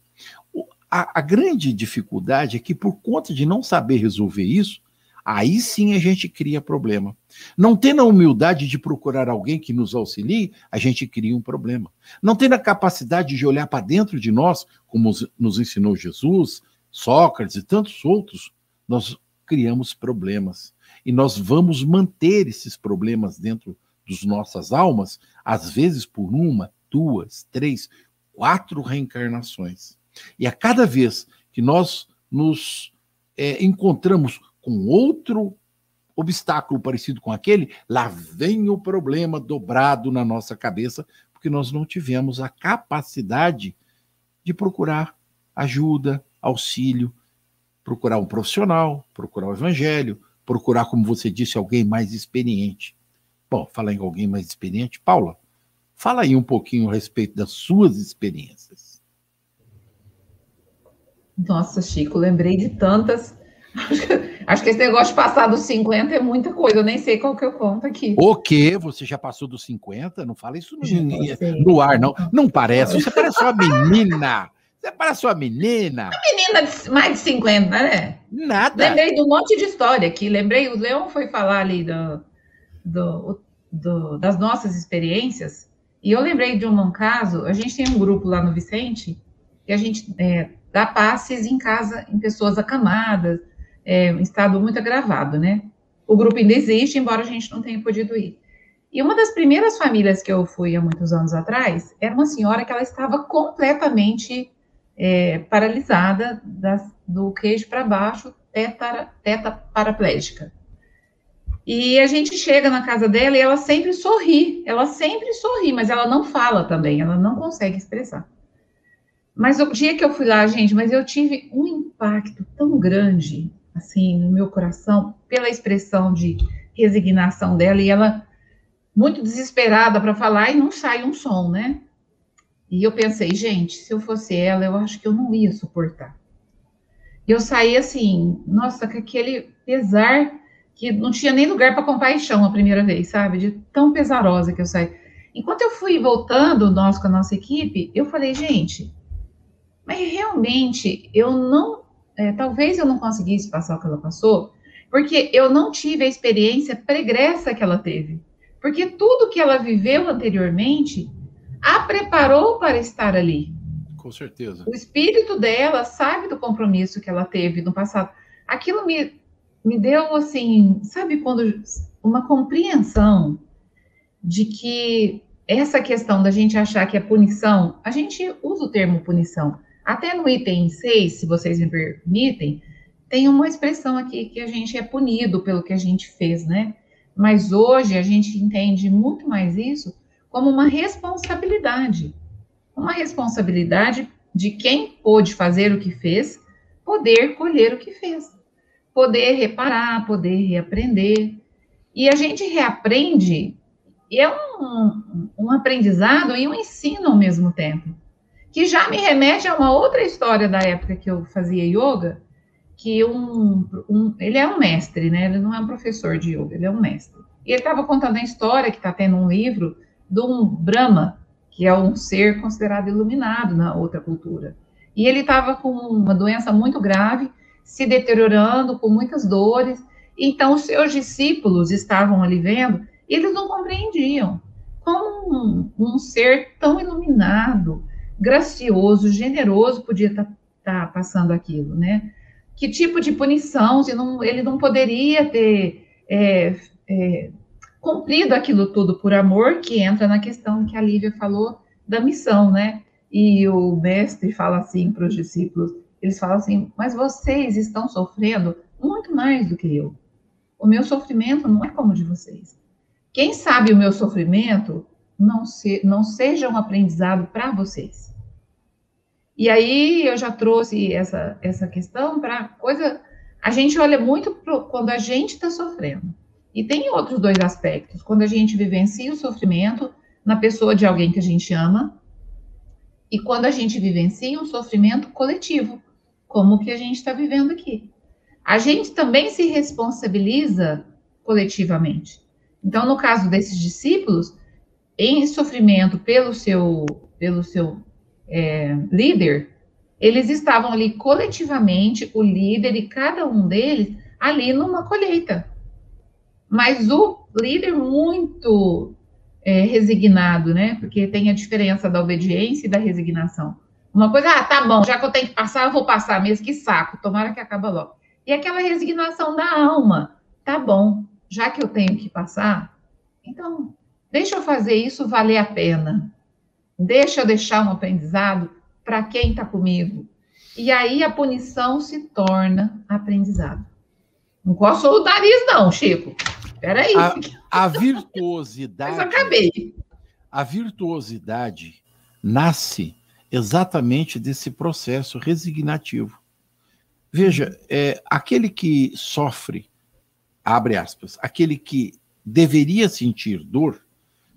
A, a, grande dificuldade é que, por conta de não saber resolver isso, aí sim a gente cria problema. Não tendo a humildade de procurar alguém que nos auxilie, a gente cria um problema. Não tendo a capacidade de olhar para dentro de nós, como nos ensinou Jesus, Sócrates e tantos outros, nós criamos problemas. E nós vamos manter esses problemas dentro das nossas almas, às vezes por uma, duas, três, quatro reencarnações. E a cada vez que nós nos é, encontramos com outro obstáculo parecido com aquele, lá vem o problema dobrado na nossa cabeça, porque nós não tivemos a capacidade de procurar ajuda, auxílio, procurar um profissional, procurar o evangelho, procurar, como você disse, alguém mais experiente. Bom, falar em alguém mais experiente, Paula, Fala aí um pouquinho a respeito das suas experiências. Nossa, Chico, lembrei de tantas. [laughs] Acho que esse negócio de passar dos 50 é muita coisa, eu nem sei qual que eu conto aqui. O quê? Você já passou dos 50? Não fala isso no, no ar, não. Não parece. Você parece uma menina. Você parece uma menina. Uma menina de mais de 50, né? Nada. Lembrei de um monte de história aqui. Lembrei, o Leão foi falar ali do, do, do das nossas experiências. E eu lembrei de um, caso, a gente tem um grupo lá no Vicente, que a gente é, dá passes em casa em pessoas acamadas, é, em estado muito agravado, né? O grupo ainda existe, embora a gente não tenha podido ir. E uma das primeiras famílias que eu fui há muitos anos atrás era uma senhora que ela estava completamente é, paralisada do queixo para baixo, teta, teta paraplégica. E a gente chega na casa dela e ela sempre sorri, ela sempre sorri, mas ela não fala também, ela não consegue expressar. Mas o dia que eu fui lá, gente, mas eu tive um impacto tão grande, assim, no meu coração, pela expressão de resignação dela, e ela muito desesperada para falar e não sai um som, né? E eu pensei, gente, se eu fosse ela, eu acho que eu não ia suportar. Eu saí assim, nossa, com aquele pesar que não tinha nem lugar para compaixão a primeira vez, sabe? De tão pesarosa que eu saí. Enquanto eu fui voltando, nós com a nossa equipe, eu falei, gente, mas realmente eu não, é, talvez eu não conseguisse passar o que ela passou, porque eu não tive a experiência pregressa que ela teve. Porque tudo que ela viveu anteriormente a preparou para estar ali. Com certeza. O espírito dela sabe do compromisso que ela teve no passado. Aquilo me me deu assim, sabe quando uma compreensão de que essa questão da gente achar que é punição, a gente usa o termo punição. Até no item 6, se vocês me permitem, tem uma expressão aqui que a gente é punido pelo que a gente fez, né? Mas hoje a gente entende muito mais isso como uma responsabilidade. Uma responsabilidade de quem pôde fazer o que fez, poder colher o que fez poder reparar, poder reaprender. E a gente reaprende, e é um, um aprendizado e um ensino ao mesmo tempo, que já me remete a uma outra história da época que eu fazia yoga, que um, um, ele é um mestre, né? Ele não é um professor de yoga, ele é um mestre. E ele estava contando a história que está tendo um livro de um Brahma, que é um ser considerado iluminado na outra cultura. E ele estava com uma doença muito grave, se deteriorando, com muitas dores. Então, os seus discípulos estavam ali vendo, e eles não compreendiam como um, um ser tão iluminado, gracioso, generoso podia estar tá, tá passando aquilo, né? Que tipo de punição não, ele não poderia ter é, é, cumprido aquilo tudo por amor, que entra na questão que a Lívia falou da missão, né? E o mestre fala assim para os discípulos, eles falam assim, mas vocês estão sofrendo muito mais do que eu. O meu sofrimento não é como o de vocês. Quem sabe o meu sofrimento não, se, não seja um aprendizado para vocês. E aí eu já trouxe essa, essa questão para coisa. A gente olha muito pro, quando a gente está sofrendo. E tem outros dois aspectos. Quando a gente vivencia o sofrimento na pessoa de alguém que a gente ama, e quando a gente vivencia um sofrimento coletivo, como o que a gente está vivendo aqui. A gente também se responsabiliza coletivamente. Então, no caso desses discípulos, em sofrimento pelo seu, pelo seu é, líder, eles estavam ali coletivamente, o líder e cada um deles, ali numa colheita. Mas o líder muito é, resignado, né? Porque tem a diferença da obediência e da resignação. Uma coisa, ah, tá bom, já que eu tenho que passar, eu vou passar mesmo, que saco, tomara que acabe logo. E aquela resignação da alma, tá bom, já que eu tenho que passar, então, deixa eu fazer isso valer a pena. Deixa eu deixar um aprendizado para quem está comigo. E aí a punição se torna aprendizado. Não coçou o nariz, não, Chico. Peraí. A, a virtuosidade. [laughs] Mas acabei. A virtuosidade nasce exatamente desse processo resignativo. Veja, é, aquele que sofre abre aspas, aquele que deveria sentir dor,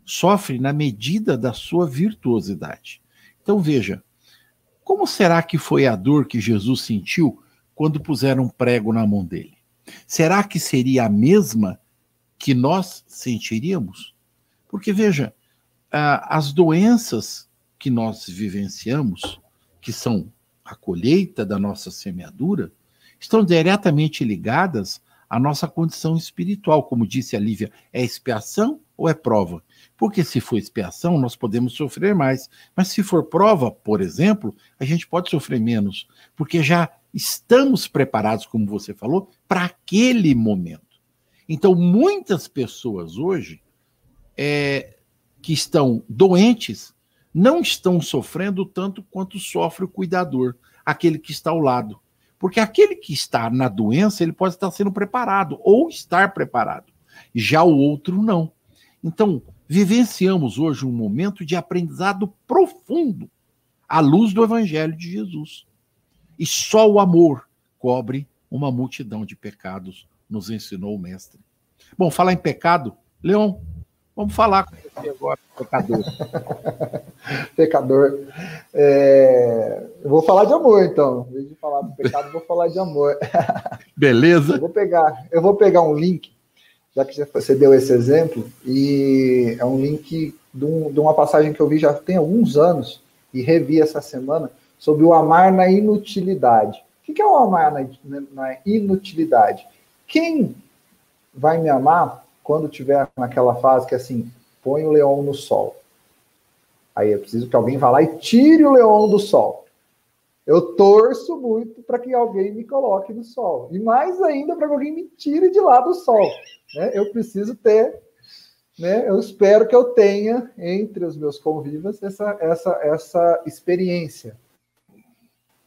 sofre na medida da sua virtuosidade. Então veja, como será que foi a dor que Jesus sentiu quando puseram um prego na mão dele? Será que seria a mesma que nós sentiríamos? Porque veja, as doenças que nós vivenciamos, que são a colheita da nossa semeadura, estão diretamente ligadas a nossa condição espiritual, como disse a Lívia, é expiação ou é prova? Porque se for expiação, nós podemos sofrer mais. Mas se for prova, por exemplo, a gente pode sofrer menos, porque já estamos preparados, como você falou, para aquele momento. Então, muitas pessoas hoje é, que estão doentes não estão sofrendo tanto quanto sofre o cuidador, aquele que está ao lado. Porque aquele que está na doença, ele pode estar sendo preparado ou estar preparado. Já o outro não. Então, vivenciamos hoje um momento de aprendizado profundo à luz do evangelho de Jesus. E só o amor cobre uma multidão de pecados, nos ensinou o mestre. Bom, falar em pecado, Leon, vamos falar com você agora, pecador. [laughs] pecador. É... Eu vou falar de amor, então. Em vez de falar do pecado, eu vou falar de amor. [laughs] Beleza. Eu vou pegar, eu vou pegar um link, já que você deu esse exemplo, e é um link de, um, de uma passagem que eu vi já tem alguns anos e revi essa semana sobre o amar na inutilidade. O que é o amar na, na inutilidade? Quem vai me amar quando tiver naquela fase que é assim, põe o leão no sol. Aí é preciso que alguém vá lá e tire o leão do sol. Eu torço muito para que alguém me coloque no sol. E mais ainda para que alguém me tire de lá do sol. Né? Eu preciso ter, né? eu espero que eu tenha entre os meus convivas essa, essa, essa experiência.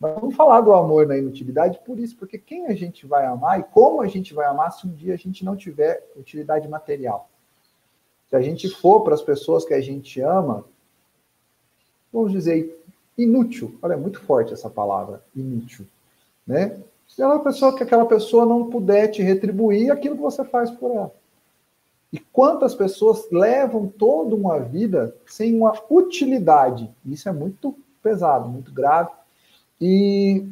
Mas vamos falar do amor na inutilidade por isso, porque quem a gente vai amar e como a gente vai amar se um dia a gente não tiver utilidade material. Se a gente for para as pessoas que a gente ama, vamos dizer, inútil. Olha, é muito forte essa palavra, inútil. Né? Se é uma pessoa que aquela pessoa não puder te retribuir aquilo que você faz por ela. E quantas pessoas levam toda uma vida sem uma utilidade? Isso é muito pesado, muito grave. E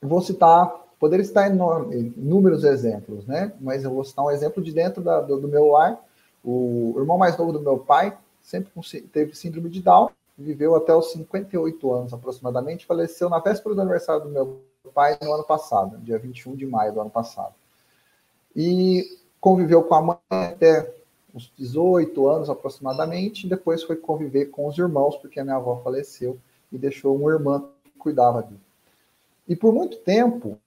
vou citar Poderia citar enorme, inúmeros exemplos, né? Mas eu vou citar um exemplo de dentro da, do, do, meu lar. O irmão mais novo do meu pai sempre teve síndrome de Down, viveu até os 58 anos aproximadamente, faleceu na véspera do aniversário do meu pai no ano passado, dia 21 de maio do ano passado. E conviveu com a mãe até uns 18 anos aproximadamente, depois foi conviver com os irmãos, porque a minha avó faleceu e deixou uma irmã cuidava dele. E por muito tempo,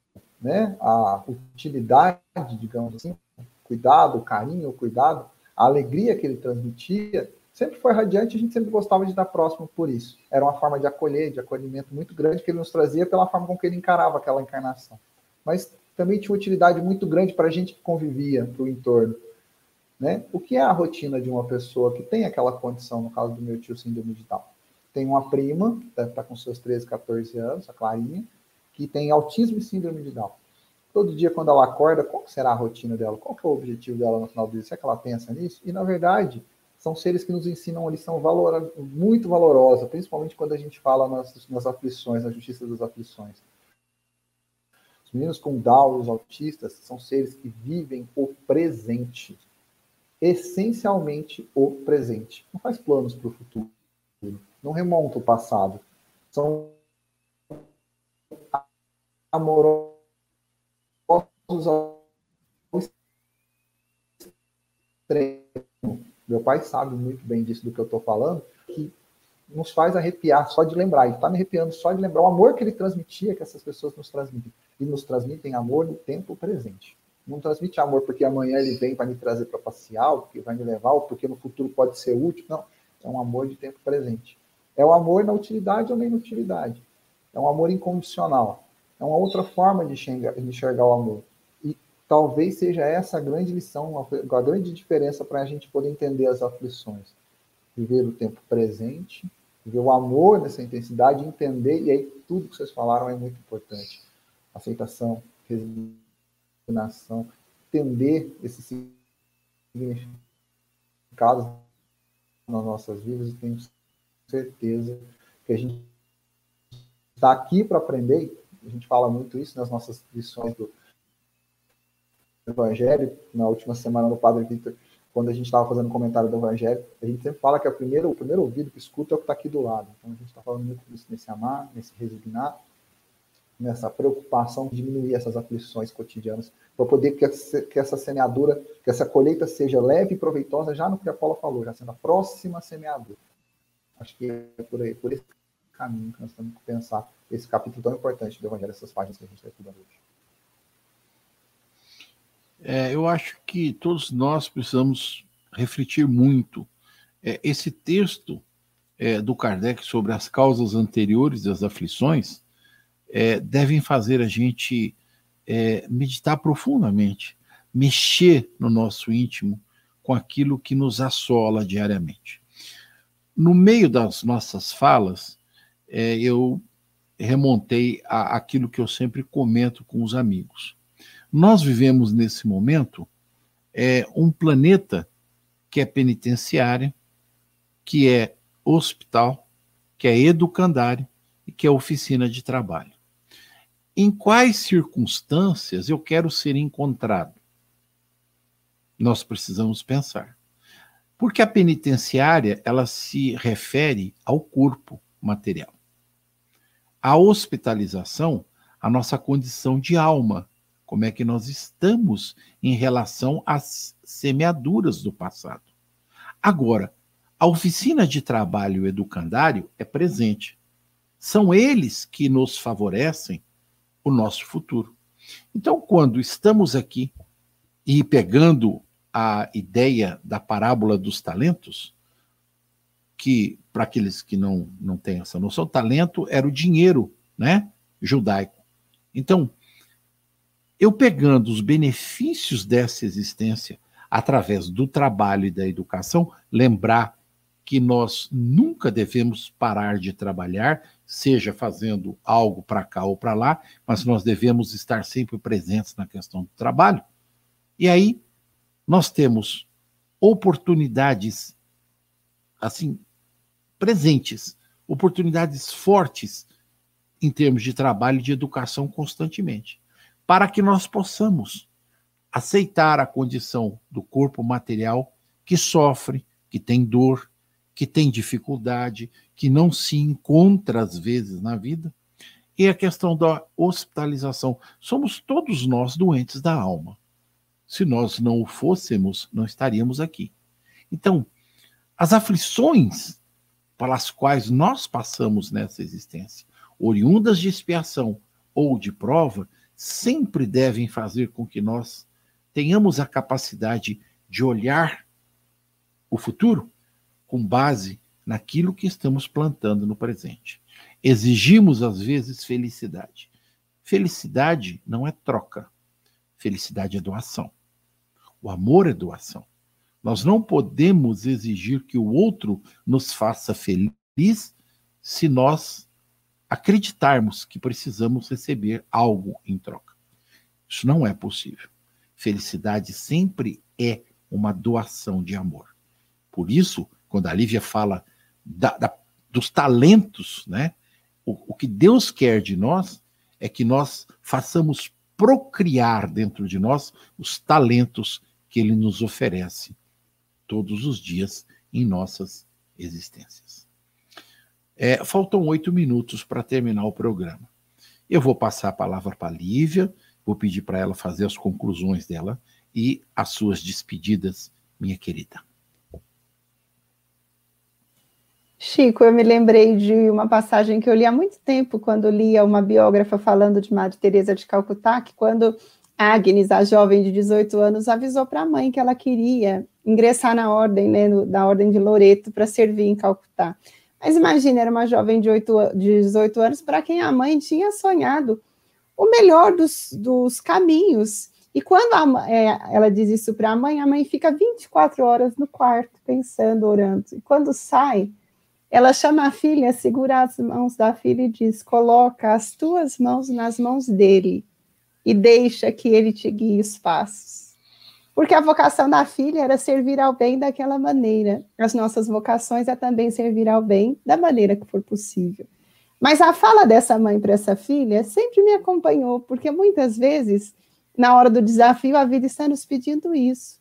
né, a utilidade, digamos assim, cuidado, carinho, cuidado, a alegria que ele transmitia, sempre foi radiante, a gente sempre gostava de estar próximo por isso. Era uma forma de acolher, de acolhimento muito grande que ele nos trazia pela forma com que ele encarava aquela encarnação. Mas também tinha utilidade muito grande para a gente que convivia, para o entorno. Né? O que é a rotina de uma pessoa que tem aquela condição, no caso do meu tio síndrome de Down? Tem uma prima, deve estar com seus 13, 14 anos, a Clarinha, que tem autismo e síndrome de Down. Todo dia, quando ela acorda, qual será a rotina dela? Qual é o objetivo dela no final do dia? Será que ela pensa nisso? E, na verdade, são seres que nos ensinam uma lição valor, muito valorosa, principalmente quando a gente fala nas, nas aflições, na justiça das aflições. Os meninos com Down, os autistas, são seres que vivem o presente, essencialmente o presente. Não faz planos para o futuro, não remonta o passado. São amorosos ao extremo. Meu pai sabe muito bem disso do que eu estou falando, que nos faz arrepiar só de lembrar. Ele está me arrepiando só de lembrar o amor que ele transmitia, que essas pessoas nos transmitem. E nos transmitem amor no tempo presente. Não transmite amor porque amanhã ele vem para me trazer para passear, porque vai me levar, ou porque no futuro pode ser útil. Não. É um amor de tempo presente. É o amor na utilidade ou na inutilidade. É um amor incondicional. É uma outra forma de enxergar, de enxergar o amor. E talvez seja essa a grande lição, a, grande diferença para a gente poder entender as aflições. Viver o tempo presente, viver o amor nessa intensidade, entender, e aí tudo que vocês falaram é muito importante. Aceitação, resignação, entender esses significados nas nossas vidas, e tenho certeza que a gente está aqui para aprender a gente fala muito isso nas nossas lições do Evangelho, na última semana do Padre Victor, quando a gente estava fazendo comentário do Evangelho, a gente sempre fala que a primeira, o primeiro ouvido que escuta é o que está aqui do lado. Então a gente está falando muito disso nesse amar, nesse resignar, nessa preocupação de diminuir essas aflições cotidianas, para poder que essa, que essa semeadura, que essa colheita seja leve e proveitosa, já no que a Paula falou, já sendo a próxima semeadura. Acho que é por aí, por esse caminho que nós temos que pensar esse capítulo tão importante do Evangelho, essas páginas que a gente está estudando hoje. É, eu acho que todos nós precisamos refletir muito. É, esse texto é, do Kardec sobre as causas anteriores das aflições é, devem fazer a gente é, meditar profundamente, mexer no nosso íntimo com aquilo que nos assola diariamente. No meio das nossas falas, é, eu remontei a, aquilo que eu sempre comento com os amigos. Nós vivemos nesse momento é, um planeta que é penitenciário, que é hospital, que é educandário e que é oficina de trabalho. Em quais circunstâncias eu quero ser encontrado? Nós precisamos pensar. Porque a penitenciária, ela se refere ao corpo material a hospitalização, a nossa condição de alma, como é que nós estamos em relação às semeaduras do passado. Agora, a oficina de trabalho educandário é presente. São eles que nos favorecem o nosso futuro. Então, quando estamos aqui e pegando a ideia da parábola dos talentos, que, para aqueles que não, não têm essa noção, talento era o dinheiro né, judaico. Então, eu pegando os benefícios dessa existência através do trabalho e da educação, lembrar que nós nunca devemos parar de trabalhar, seja fazendo algo para cá ou para lá, mas nós devemos estar sempre presentes na questão do trabalho. E aí nós temos oportunidades assim presentes, oportunidades fortes em termos de trabalho e de educação constantemente. para que nós possamos aceitar a condição do corpo material que sofre, que tem dor, que tem dificuldade, que não se encontra às vezes na vida, e a questão da hospitalização. Somos todos nós doentes da alma. Se nós não o fôssemos, não estaríamos aqui. Então, as aflições pelas quais nós passamos nessa existência, oriundas de expiação ou de prova, sempre devem fazer com que nós tenhamos a capacidade de olhar o futuro com base naquilo que estamos plantando no presente. Exigimos, às vezes, felicidade. Felicidade não é troca. Felicidade é doação. O amor é doação. Nós não podemos exigir que o outro nos faça feliz se nós acreditarmos que precisamos receber algo em troca. Isso não é possível. Felicidade sempre é uma doação de amor. Por isso, quando a Lívia fala da, da, dos talentos, né? O, o que Deus quer de nós é que nós façamos procriar dentro de nós os talentos que Ele nos oferece todos os dias em nossas existências. É, faltam oito minutos para terminar o programa. Eu vou passar a palavra para a Lívia, vou pedir para ela fazer as conclusões dela e as suas despedidas, minha querida. Chico, eu me lembrei de uma passagem que eu li há muito tempo, quando lia uma biógrafa falando de Madre Teresa de Calcutá, que quando Agnes, a jovem de 18 anos, avisou para a mãe que ela queria ingressar na ordem, né, no, da ordem de Loreto, para servir em Calcutá. Mas imagine, era uma jovem de, 8, de 18 anos para quem a mãe tinha sonhado o melhor dos, dos caminhos. E quando a, é, ela diz isso para a mãe, a mãe fica 24 horas no quarto, pensando, orando. E quando sai, ela chama a filha, segura as mãos da filha e diz: Coloca as tuas mãos nas mãos dele e deixa que ele te guie os passos. Porque a vocação da filha era servir ao bem daquela maneira. As nossas vocações é também servir ao bem da maneira que for possível. Mas a fala dessa mãe para essa filha sempre me acompanhou, porque muitas vezes, na hora do desafio, a vida está nos pedindo isso.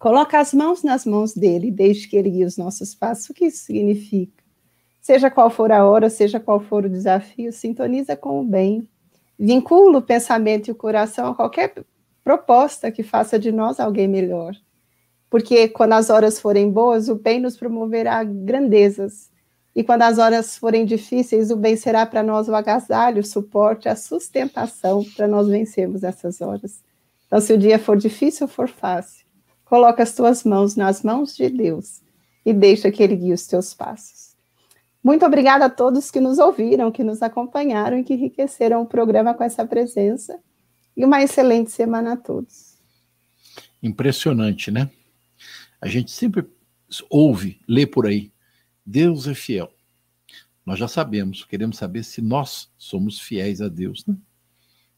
Coloca as mãos nas mãos dele, deixe que ele guie os nossos passos. O que isso significa? Seja qual for a hora, seja qual for o desafio, sintoniza com o bem. Vincula o pensamento e o coração a qualquer proposta que faça de nós alguém melhor. Porque quando as horas forem boas, o bem nos promoverá grandezas. E quando as horas forem difíceis, o bem será para nós o agasalho, o suporte, a sustentação para nós vencermos essas horas. Então, se o dia for difícil for fácil, Coloca as tuas mãos nas mãos de Deus e deixa que Ele guie os teus passos. Muito obrigada a todos que nos ouviram, que nos acompanharam e que enriqueceram o programa com essa presença. E uma excelente semana a todos. Impressionante, né? A gente sempre ouve, lê por aí. Deus é fiel. Nós já sabemos, queremos saber se nós somos fiéis a Deus, né?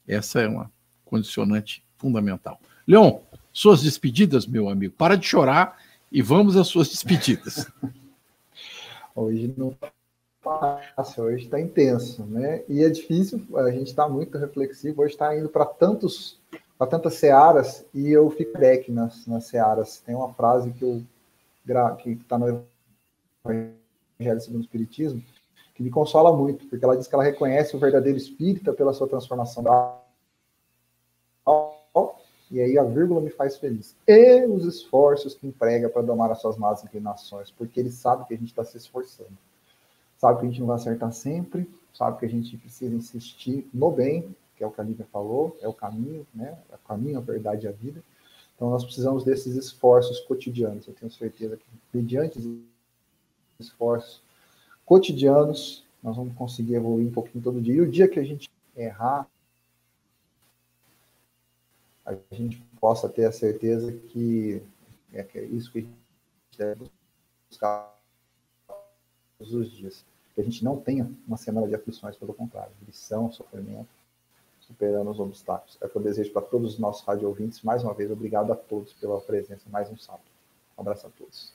Essa é uma condicionante fundamental. Leon, suas despedidas, meu amigo. Para de chorar e vamos às suas despedidas. [laughs] Hoje não está fácil, hoje está intenso, né? E é difícil, a gente está muito reflexivo, hoje está indo para tantos, para tantas searas, e eu fico back nas, nas searas. Tem uma frase que eu que está no Evangelho segundo o Espiritismo, que me consola muito, porque ela diz que ela reconhece o verdadeiro espírita pela sua transformação da e aí a vírgula me faz feliz. E os esforços que emprega para domar as suas más inclinações, porque ele sabe que a gente está se esforçando. Sabe que a gente não vai acertar sempre, sabe que a gente precisa insistir no bem, que é o que a Lívia falou, é o caminho, né? É o caminho, a verdade e a vida. Então nós precisamos desses esforços cotidianos. Eu tenho certeza que mediante esses esforços cotidianos, nós vamos conseguir evoluir um pouquinho todo dia. E o dia que a gente errar, a gente possa ter a certeza que é, que é isso que a gente deve buscar todos os dias. Que a gente não tenha uma semana de aflições, pelo contrário, lição, sofrimento, superando os obstáculos. É o que eu desejo para todos os nossos rádio ouvintes. Mais uma vez, obrigado a todos pela presença. Mais um sábado. Um abraço a todos.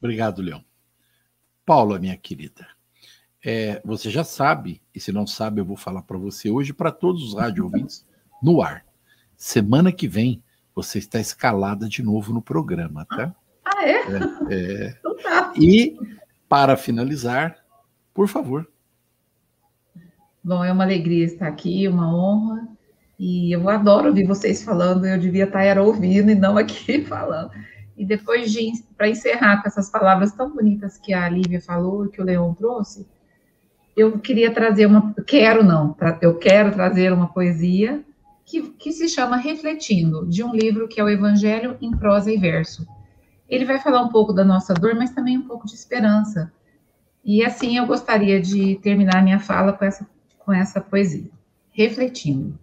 Obrigado, Leão. Paula, minha querida, é, você já sabe, e se não sabe, eu vou falar para você hoje, para todos os rádio ouvintes no ar. Semana que vem você está escalada de novo no programa, tá? Ah, é? é, é. [laughs] Então tá. E, para finalizar, por favor. Bom, é uma alegria estar aqui, uma honra. E eu adoro ouvir vocês falando, eu devia estar era ouvindo e não aqui [laughs] falando. E depois de, para encerrar com essas palavras tão bonitas que a Lívia falou que o Leon trouxe, eu queria trazer uma, quero não, eu quero trazer uma poesia que, que se chama Refletindo, de um livro que é o Evangelho em prosa e verso. Ele vai falar um pouco da nossa dor, mas também um pouco de esperança. E assim eu gostaria de terminar minha fala com essa, com essa poesia. Refletindo.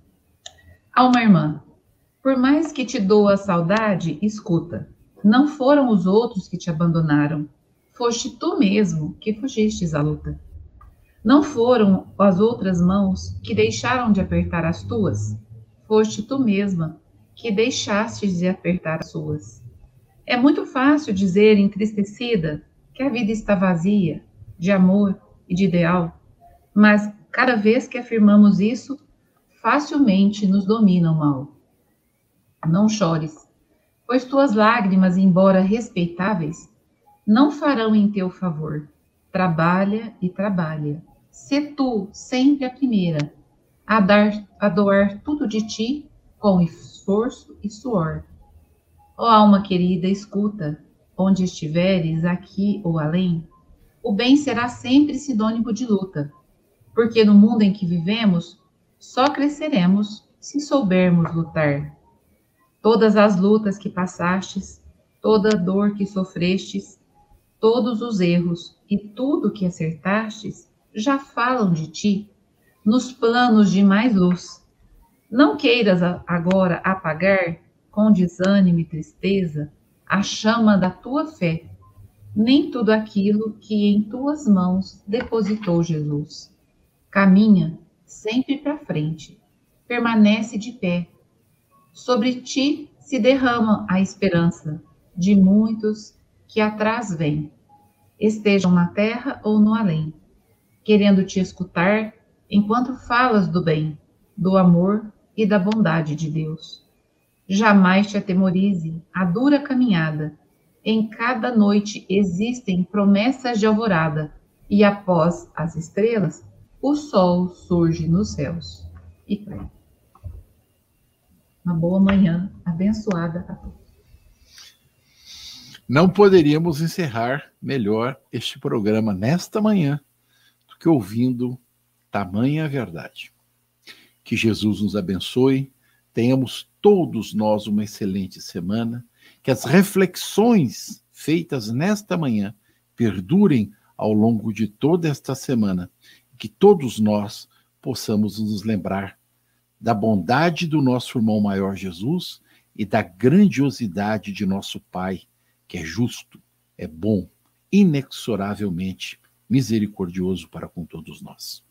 A uma irmã, por mais que te doa saudade, escuta. Não foram os outros que te abandonaram, foste tu mesmo que fugistes à luta. Não foram as outras mãos que deixaram de apertar as tuas, foste tu mesma que deixastes de apertar as suas. É muito fácil dizer, entristecida, que a vida está vazia de amor e de ideal, mas cada vez que afirmamos isso, facilmente nos domina o mal. Não chores, pois tuas lágrimas, embora respeitáveis, não farão em teu favor. Trabalha e trabalha. Se tu sempre a primeira, a dar, a doar tudo de ti com esforço e suor. Ó alma querida, escuta, onde estiveres, aqui ou além, o bem será sempre sinônimo de luta, porque no mundo em que vivemos, só cresceremos se soubermos lutar. Todas as lutas que passastes, toda a dor que sofrestes, todos os erros e tudo que acertastes já falam de ti nos planos de mais luz. Não queiras agora apagar com desânimo e tristeza a chama da tua fé, nem tudo aquilo que em tuas mãos depositou Jesus. Caminha sempre para frente, permanece de pé. Sobre ti se derrama a esperança de muitos que atrás vêm, estejam na terra ou no além, querendo te escutar enquanto falas do bem, do amor e da bondade de Deus. Jamais te atemorize a dura caminhada. Em cada noite existem promessas de alvorada, e após as estrelas o sol surge nos céus. E pronto. Uma boa manhã, abençoada a todos. Não poderíamos encerrar melhor este programa nesta manhã do que ouvindo tamanha verdade. Que Jesus nos abençoe, tenhamos todos nós uma excelente semana, que as reflexões feitas nesta manhã perdurem ao longo de toda esta semana que todos nós possamos nos lembrar da bondade do nosso irmão maior Jesus e da grandiosidade de nosso Pai, que é justo, é bom, inexoravelmente misericordioso para com todos nós.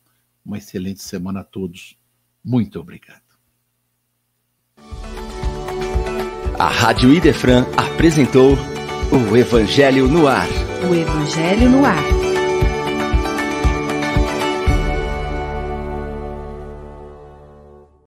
Uma excelente semana a todos. Muito obrigado. A Rádio Idefran apresentou o Evangelho no Ar. O Evangelho no Ar